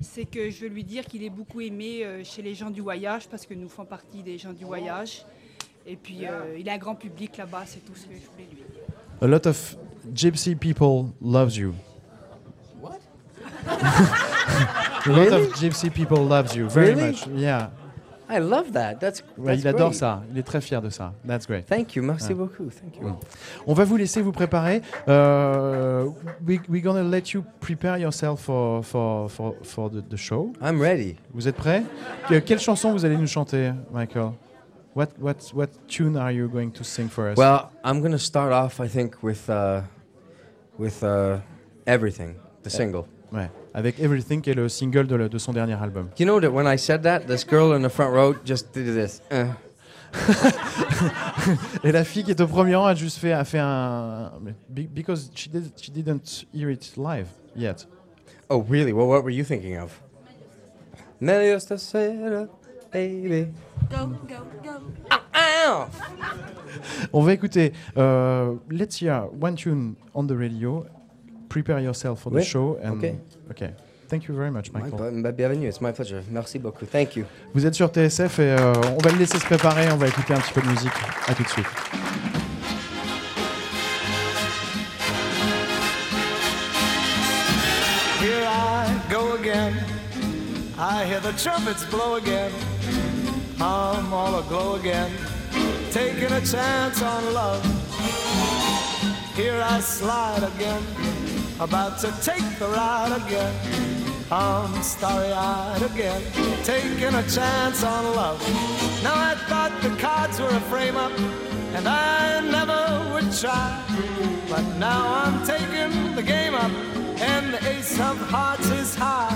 c'est que je veux lui dire qu'il est beaucoup aimé euh, chez les gens du voyage parce que nous faisons partie des gens du voyage. Et puis euh, il a un grand public là-bas, c'est tout ce que je voulais lui dire. A lot of gypsy people loves you. What? A lot of gypsy people loves you very Really? much. Yeah. I love that. That's, Ouais, that's il adore great. ça. Il est très fier de ça. That's great. Thank you. Merci Ouais. beaucoup. Thank you. Mm. On va vous laisser vous préparer. Euh, we, we're gonna let you prepare yourself for, for, for, for the, the show. I'm ready. Vous êtes prêts? Que- Quelle chanson vous allez nous chanter, Michael? What, what, what tune are you going to sing for us? Well, I'm gonna start off, I think, with uh, with uh, everything, the single. Ouais, avec Everything, qui est le single de, le- de son dernier album. You know that when I said that, this girl in the front row just did this. Uh. Et la fille qui est au premier rang a juste fait, a fait un. be- Because she, did, she didn't hear it live yet. Oh, really? Well, what were you thinking of? Baby. Go, go, go. Ow! On va écouter euh, Let's Hear One Tune on the radio. Prepare yourself for the Oui, show. And, ok. Okay. Thank you very much, Michael. Bienvenue, it's my pleasure. Merci beaucoup. Thank you. Vous êtes sur TSF et euh, on va le laisser se préparer. On va écouter un petit peu de musique. À tout de suite. Here I go again. I hear the trumpets blow again. I'm all aglow again. Taking a chance on love. Here I slide again. About to take the ride again. I'm starry eyed again. Taking a chance on love. Now I thought the cards were a frame up. And I never would try. But now I'm taking the game up. And the ace of hearts is high.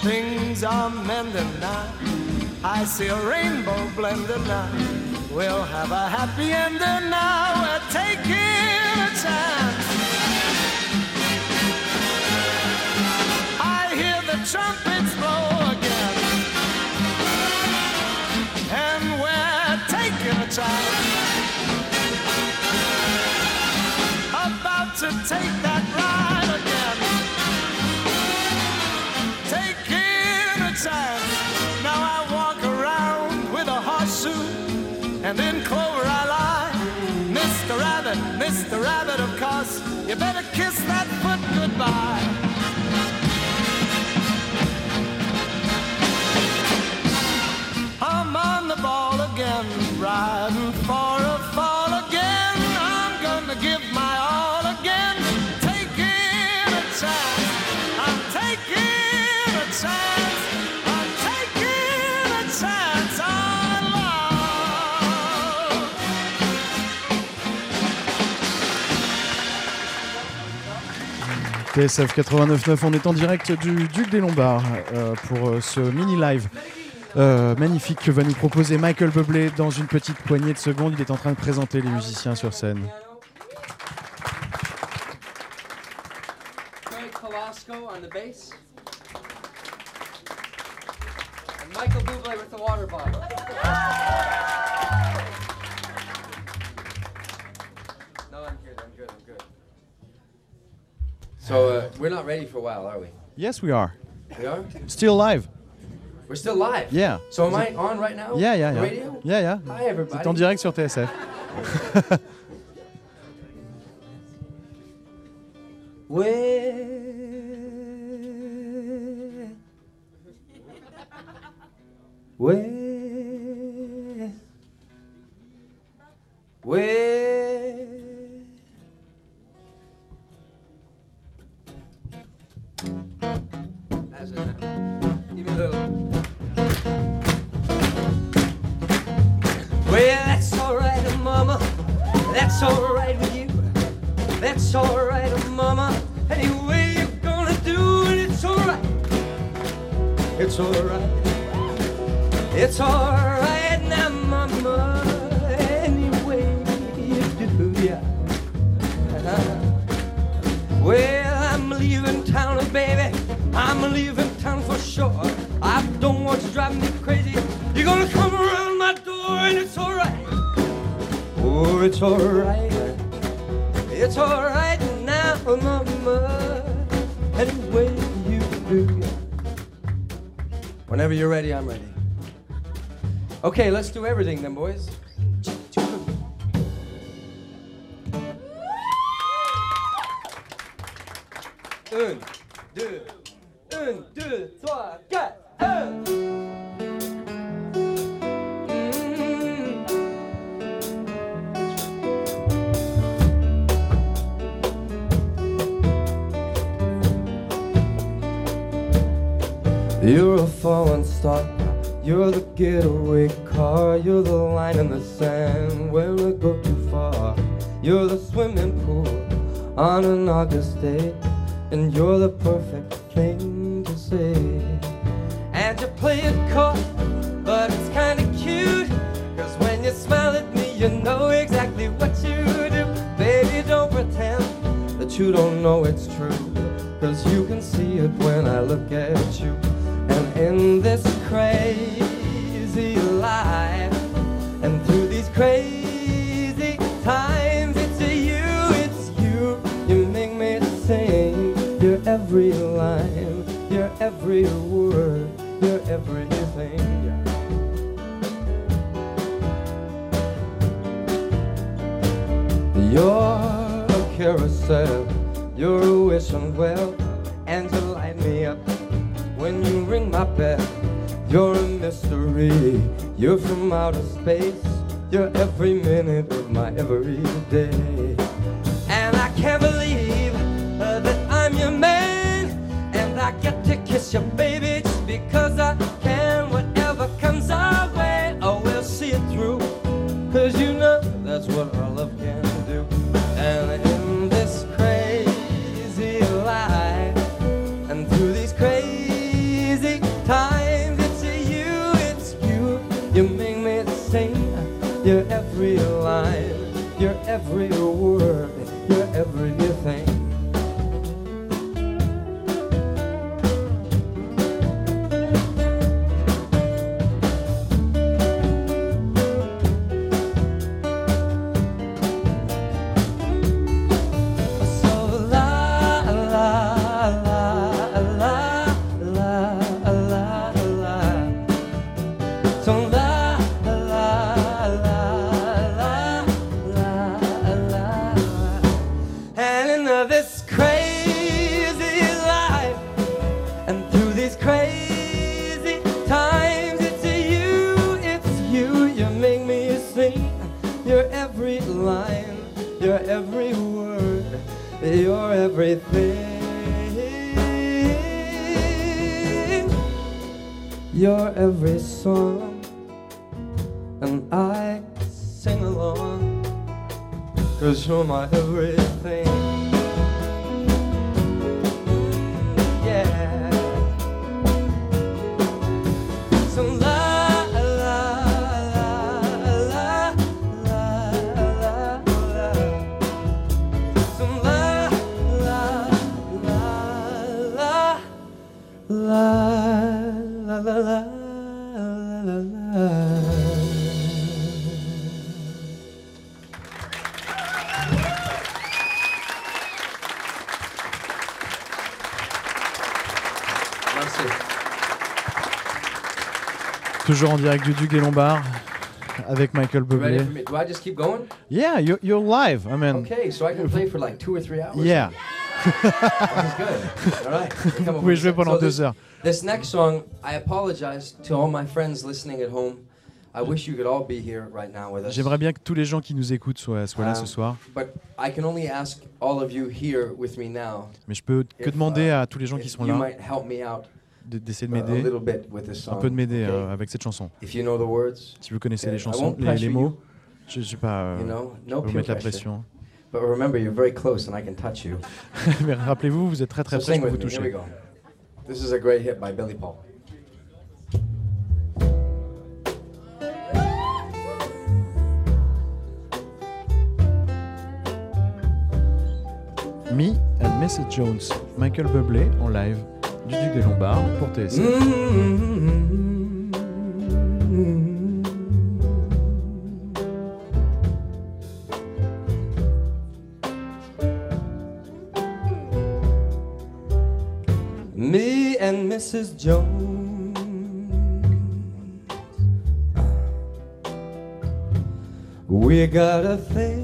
Things are mending now. I see a rainbow blending now. We'll have a happy ending now. We're taking a chance. Trumpets blow again. And we're taking a chance. About to take that ride again. Taking a chance. Now I walk around with a horseshoe. And in clover I lie. Mr. Rabbit, Mr. Rabbit, of course. You better kiss that foot goodbye. Riding for a fall again. I'm gonna give my all again, taking a chance. I'm taking a chance. I'm taking a chance on love. TSF 89.9, on est en direct du Duc des Lombards euh, pour euh, ce mini-live euh, magnifique que va nous proposer Michael Bublé dans une petite poignée de secondes. Il est en train de présenter les musiciens sur scène. Michael Bublé with the water bottle. No, I'm good, I'm good, I'm good. So, uh, we're not ready for a while, are we? Yes, we are. We are? Still live. We're still live? Yeah. So am I on right now? Yeah, yeah, yeah. Radio? Yeah, yeah. Hi, everybody. C'est en direct sur TSF. Where? Where? Where? That's alright with you. That's alright, oh, mama. Anyway, you're gonna do it. It's alright. It's alright. It's alright now, mama. Anyway, you do, yeah. Uh-huh. Well, I'm leaving town, baby. I'm leaving town for sure. I don't want you driving me crazy. You're gonna come around my door, and it's alright. It's alright it's alright now, mama. Any way you do. Whenever you're ready, I'm ready. Okay, let's do everything then, boys. Un, deux, un, deux, trois, quatre, un. You're a fallen star. You're the getaway car. You're the line in the sand when we go too far. You're the swimming pool on an August day. And you're the perfect thing to say. And you play it coy, but it's kinda cute. Cause when you smile at me, you know exactly what you do. Baby, don't pretend that you don't know it's true. Cause you can see it when I look Toujours en direct du Duc des Lombards avec Michael You Bublé. Do I just keep going? Yeah, you're, you're live. I mean, Okay, so I can play for like two or three hours. yeah. That's good. All right. Come Vous over pouvez a jouer sec. pendant So deux this- heures. This next song, I apologize to all my friends listening at home. I wish you could all be here right now with us. J'aimerais bien que tous les gens qui nous écoutent soient, soient là Um, ce soir. But I can only ask all of you here with me now. Mais je peux que if, demander uh, à tous les gens qui sont you là might help me out d'essayer de m'aider. Un peu de m'aider okay? euh, avec cette chanson. If you know the words, Si vous connaissez les chansons, les, les you, mots, je ne sais pas euh, You know, je no vais vous mettre la pression. But remember, you're very close and I can touch you. Mais rappelez-vous, vous êtes très très So près, je peux vous. Here we toucher. go. This is a great hit by Billy Paul. Me and Mrs. Jones, Michael Bublé en live du des Lombards pour TSF. Mmh, mmh, mmh, Me and Mrs. Jones, ah. we got a.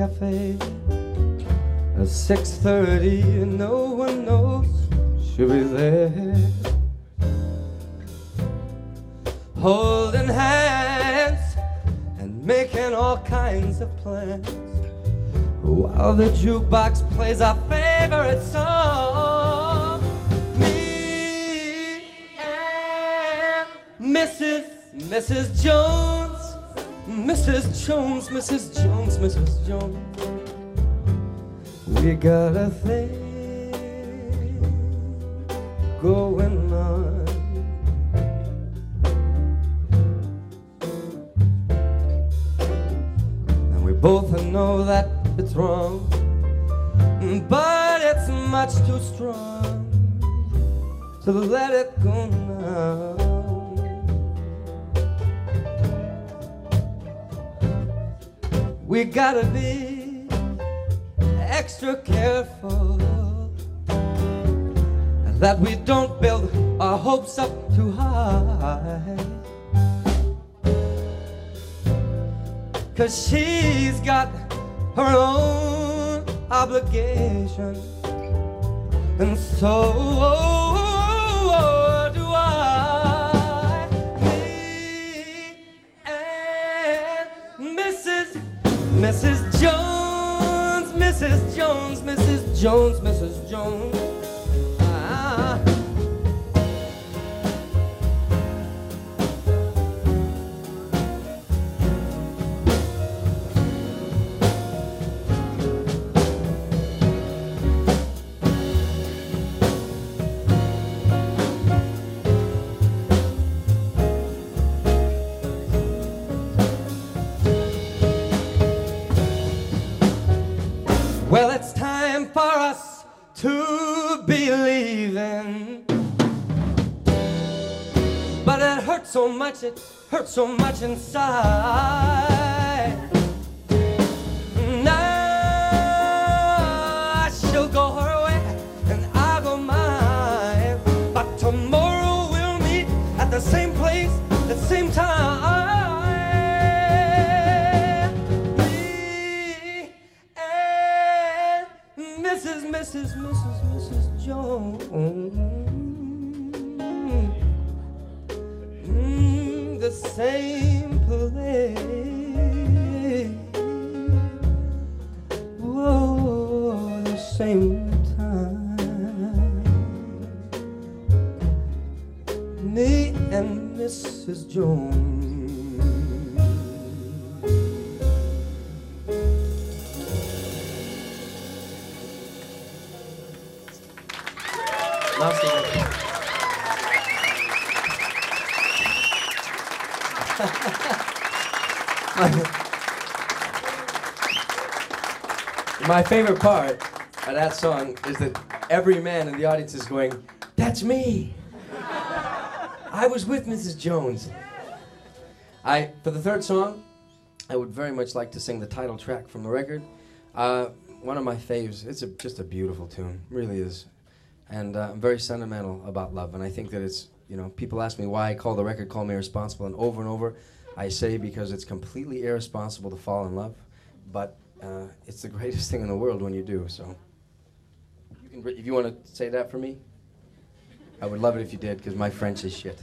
cafe at 6.30 and no one knows she'll be there holding hands and making all kinds of plans while the jukebox plays our favorite song me and mrs mrs jones Mrs. Jones, Mrs. Jones, up too high. Cause she's got her own obligation, and so do I. Me and Mrs. Mrs. Jones, Mrs. Jones, Mrs. Jones, Mrs. Jones. So much, it hurts so much inside. Now she'll go her way and I'll go mine. But tomorrow we'll meet at the same place, the same time. Mrs. Mrs. Mrs. Mrs. Jones. Same place. Whoa, the same time. Me and Mrs. Jones. My favorite part of that song is that every man in the audience is going, That's me! I was with Mrs. Jones. I, for the third song, I would very much like to sing the title track from the record. Uh, one of my faves. It's a, just a beautiful tune, really is. And uh, I'm very sentimental about love, and I think that it's, you know, people ask me why I call the record Call Me Irresponsible, and over and over I say because it's completely irresponsible to fall in love, but uh, it's the greatest thing in the world when you do, so. You can, if you want to say that for me, I would love it if you did, because my French is shit.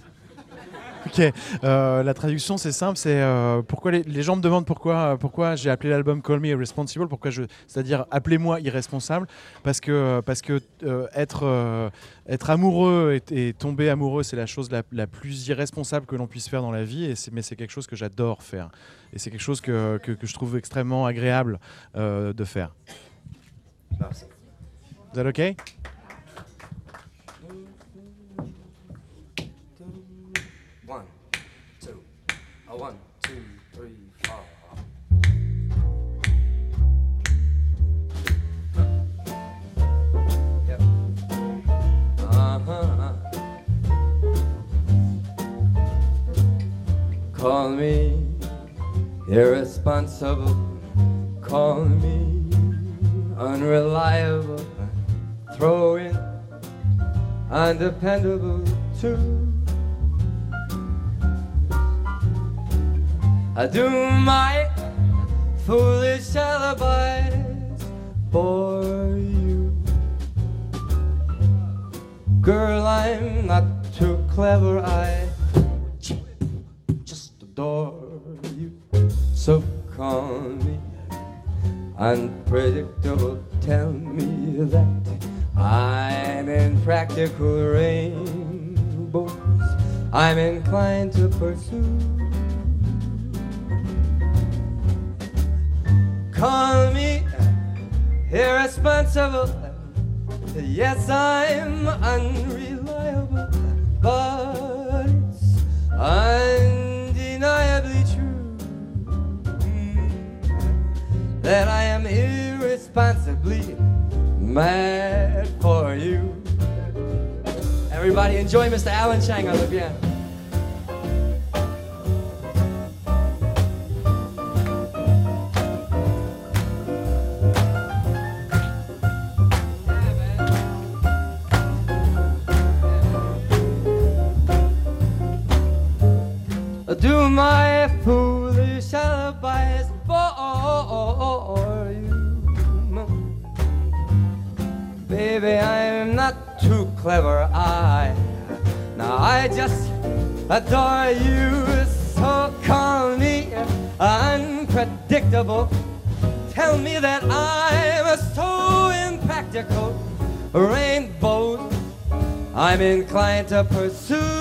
Ok, euh, la traduction c'est simple, c'est euh, pourquoi les, gens me demandent pourquoi, pourquoi j'ai appelé l'album Call Me Irresponsible, pourquoi je, c'est-à-dire appelez-moi irresponsable, parce que parce que euh, être être amoureux et, tomber amoureux c'est la chose la, plus irresponsable que l'on puisse faire dans la vie, et mais c'est quelque chose que j'adore faire, et c'est quelque chose que, que, je trouve extrêmement agréable de faire. Is that okay? One, two, three, four. Uh-huh. Call me irresponsible. Call me unreliable. Throw in undependable too. I do my foolish alibis for you. Girl, I'm not too clever. I just adore you. So call me unpredictable. Tell me that I'm in practical rainbows. I'm inclined to pursue. Call me irresponsible. Yes, I'm unreliable, but it's undeniably true mm, that I am irresponsibly mad for you. Everybody enjoy Mr. Alan Chang on the piano. Adore you. So call me unpredictable. Tell me that I'm so impractical. rainbow I'm inclined to pursue.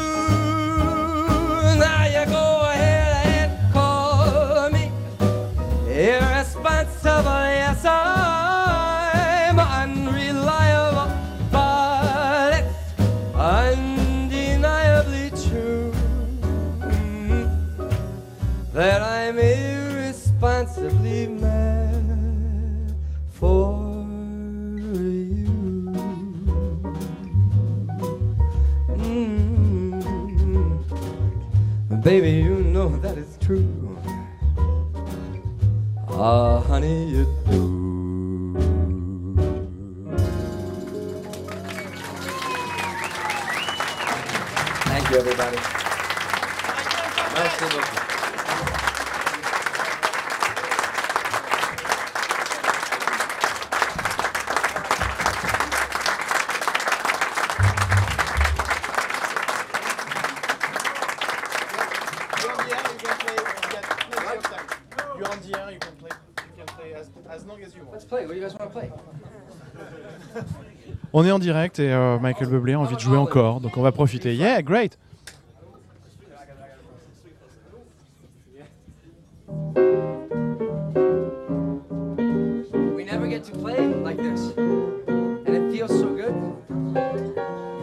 On est en direct et euh, Michael Bublé a envie de jouer encore, donc on va profiter. Yeah, great.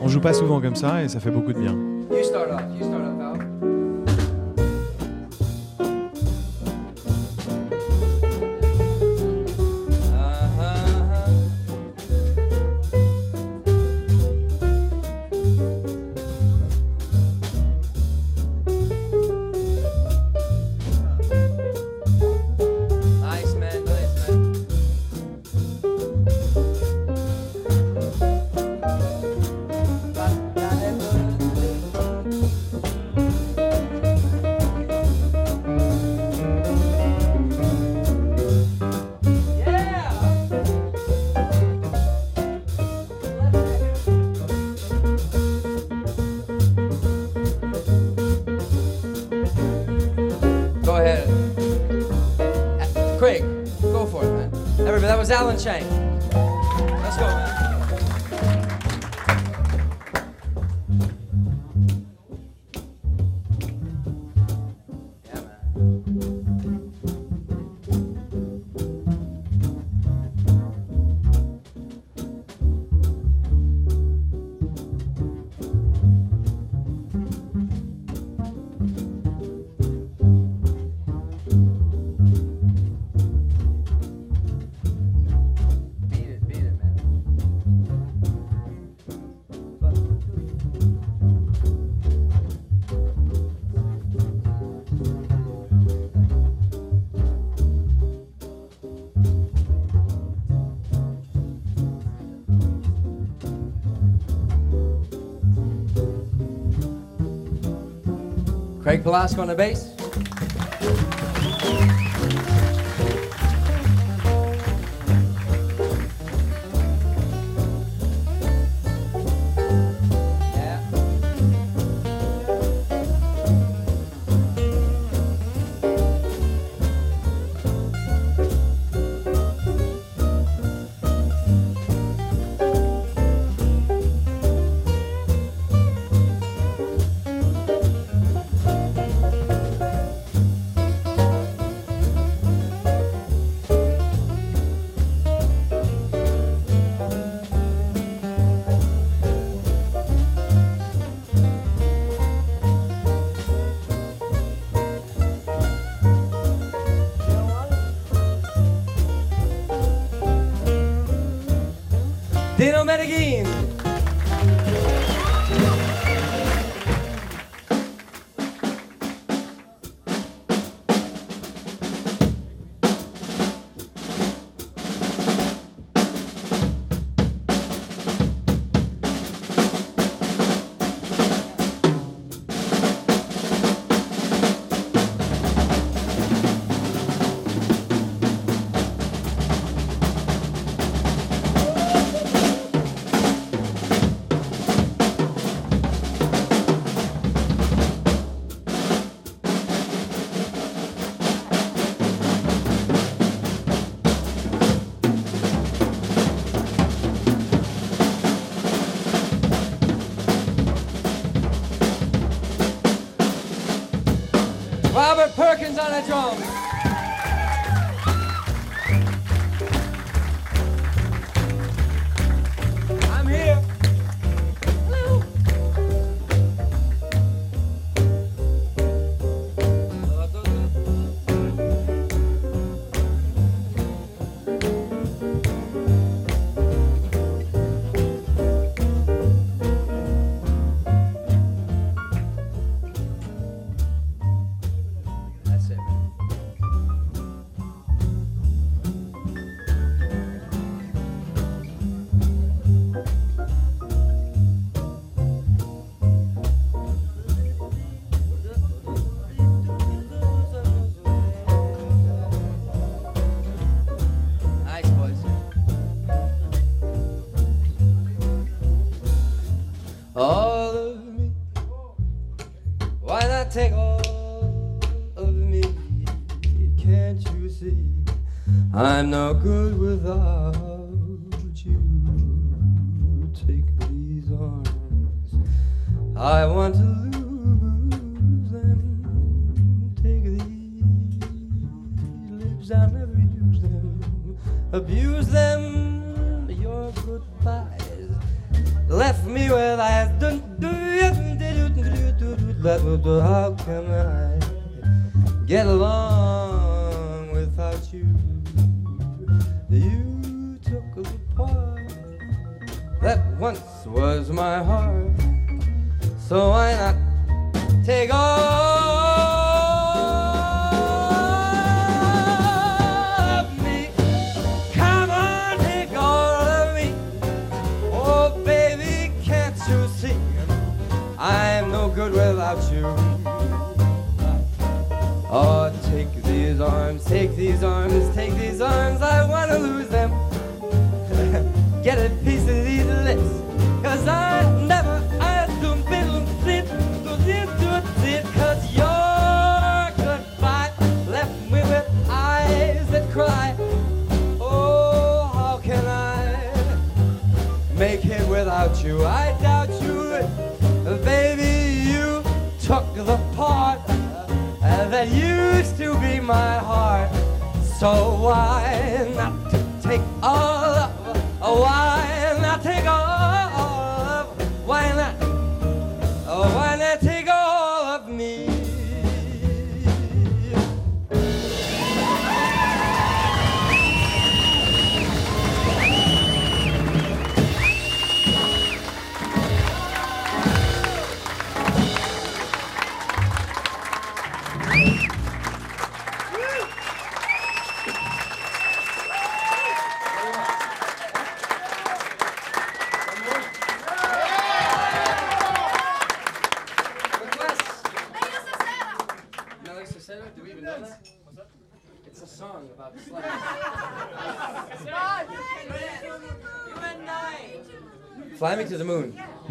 On joue pas souvent comme ça et ça fait beaucoup de bien. Greg Velasco on the bass. on the drums. So I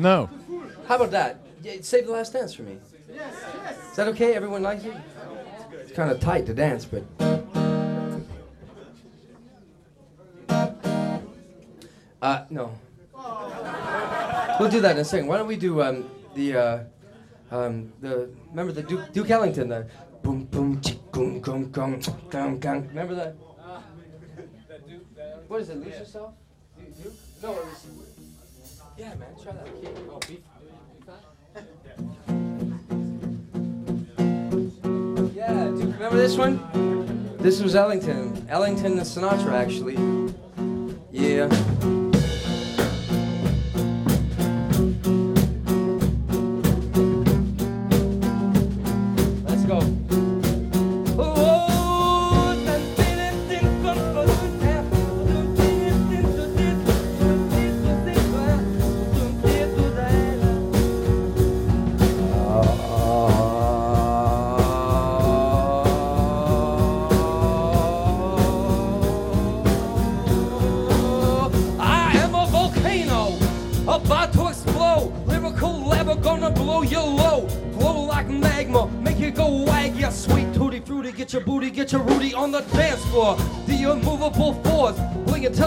No. How about that? Yeah, save the last dance for me. Is that okay? Everyone likes it? It's kind of tight to dance, but. Uh, no. We'll do that in a second. Why don't we do um, the uh, um, the remember the Duke, Duke Ellington the boom boom chick boom gum gum gum gum. Remember that? What is it? Lose yourself? Duke? Duke? No, it was. Yeah, man, try that. Okay. Oh, beef. Yeah, Duke. Remember this one? This was Ellington. Ellington and Sinatra, actually. Yeah.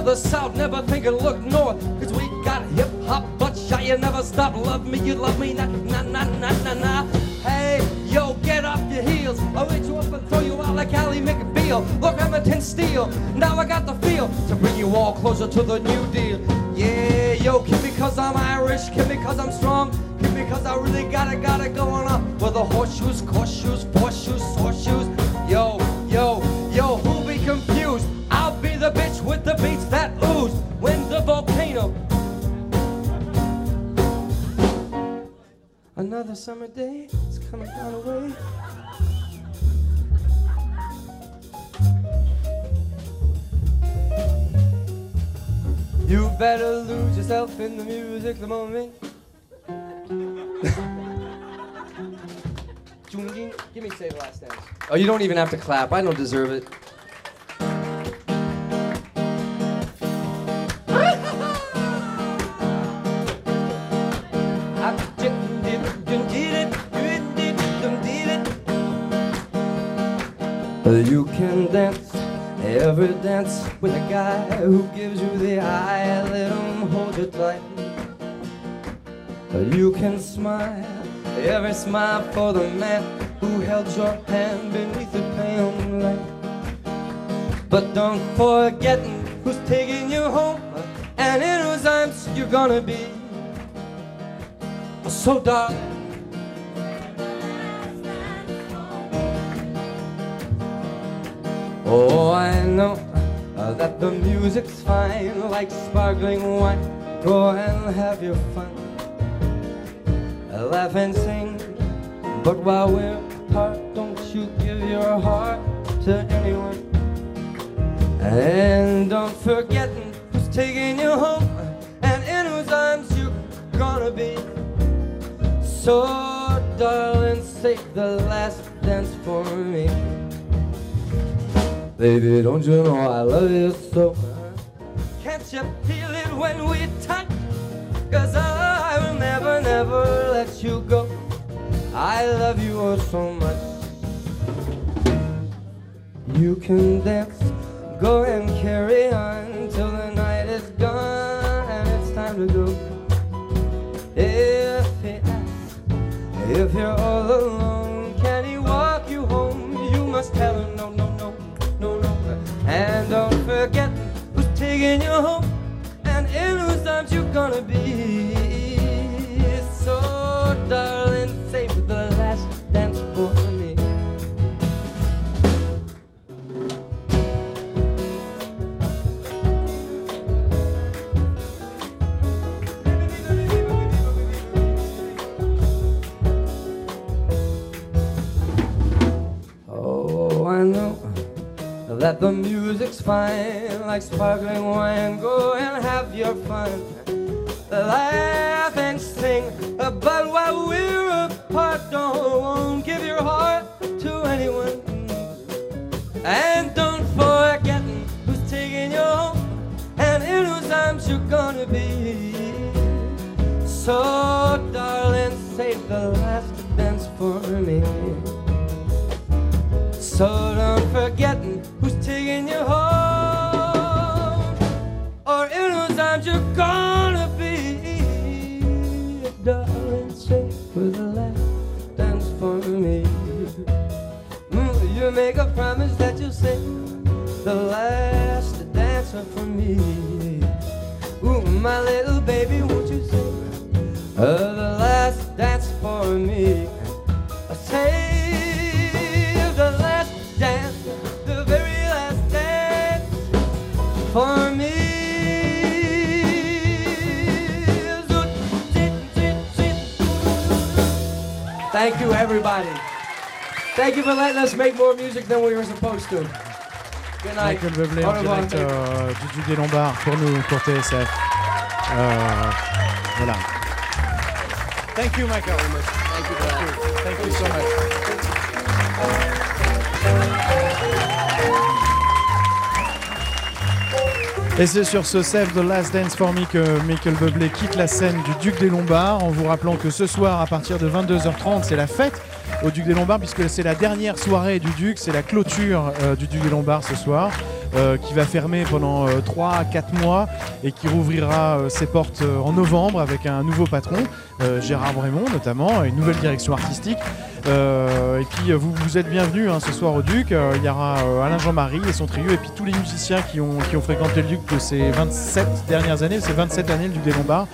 Blinging to the south, never thinking look don't even have to clap. I don't deserve it. You can dance every dance with a guy who gives you the eye. Let him hold you tight. You can smile every smile for the man who held your hand don't forget who's taking you home and in whose arms you're gonna be. So darling. Oh, I know that the music's fine, like sparkling wine. Go and have your fun, laugh and sing. But while we're apart, don't you give your heart to anyone. And don't forget who's taking you home and in whose arms you're gonna be. So, darling, save the last dance for me. Baby, don't you know I love you so? Can't you feel it when we touch? Cause I will never, never let you go. I love you oh so much. You can dance, go and carry on till the night is gone and it's time to go. If he asks if you're all alone, can he walk you home? You must tell him no, no, no, no, no. And don't forget who's taking you home and in whose arms you're gonna be. So, darling, that the music's fine, like sparkling wine. Go and have your fun, laugh and sing. But while we're apart, don't give your heart to anyone. And don't forget who's taking you home and in whose arms you're gonna be. So, darling, save the last dance for me. So don't forget taking you home, or in whose arms you're gonna be. Darling, save the last dance for me. Mm, you make a promise that you'll say the last dancer for me. Ooh, my little baby, won't you sing uh, the last dance for me? Thank you, everybody. Thank you for letting us make more music than we were supposed to. Good night. Michael Bublé Au en revoir. direct euh, du Duc des Lombards pour nous, pour TSF. Euh, voilà. Thank you, Michael. Thank you, Thank you so much. Et c'est sur ce Save the Last Dance for Me que Michael Bublé quitte la scène du Duc des Lombards en vous rappelant que ce soir à partir de 22h30 c'est la fête au Duc des Lombards puisque c'est la dernière soirée du Duc, c'est la clôture euh, du Duc des Lombards ce soir euh, qui va fermer pendant 3 à 4 mois et qui rouvrira euh, ses portes euh, en novembre avec un nouveau patron, euh, Gérard Brémond notamment, une nouvelle direction artistique. Euh, et puis euh, vous, vous êtes bienvenus hein, ce soir au Duc. Euh, il y aura euh, Alain Jean-Marie et son trio et puis tous les musiciens qui ont, qui ont fréquenté le Duc de ces 27 dernières années, ces 27 années le Duc des Lombards.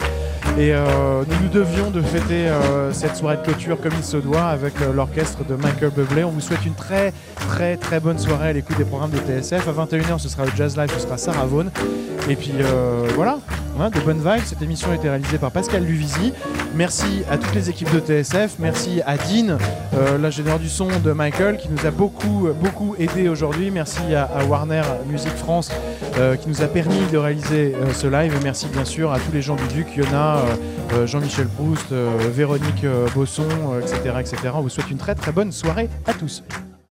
Et euh, nous nous devions de fêter euh, cette soirée de clôture comme il se doit avec euh, l'orchestre de Michael Bublé. On vous souhaite une très très très bonne soirée à l'écoute des programmes de TSF. À 21h ce sera le Jazz Live, ce sera Sarah Vaughan. Et puis voilà, hein, de bonnes vibes. Cette émission a été réalisée par Pascal Luvisi. Merci à toutes les équipes de TSF. Merci à Dean, euh, l'ingénieur du son de Michael, qui nous a beaucoup beaucoup aidé aujourd'hui. Merci à, Warner Music France euh, qui nous a permis de réaliser euh, ce live. Et merci bien sûr à tous les gens du Duc, Yona, Jean-Michel Proust, Véronique Bosson, etc., etc. On vous souhaite une très très bonne soirée à tous.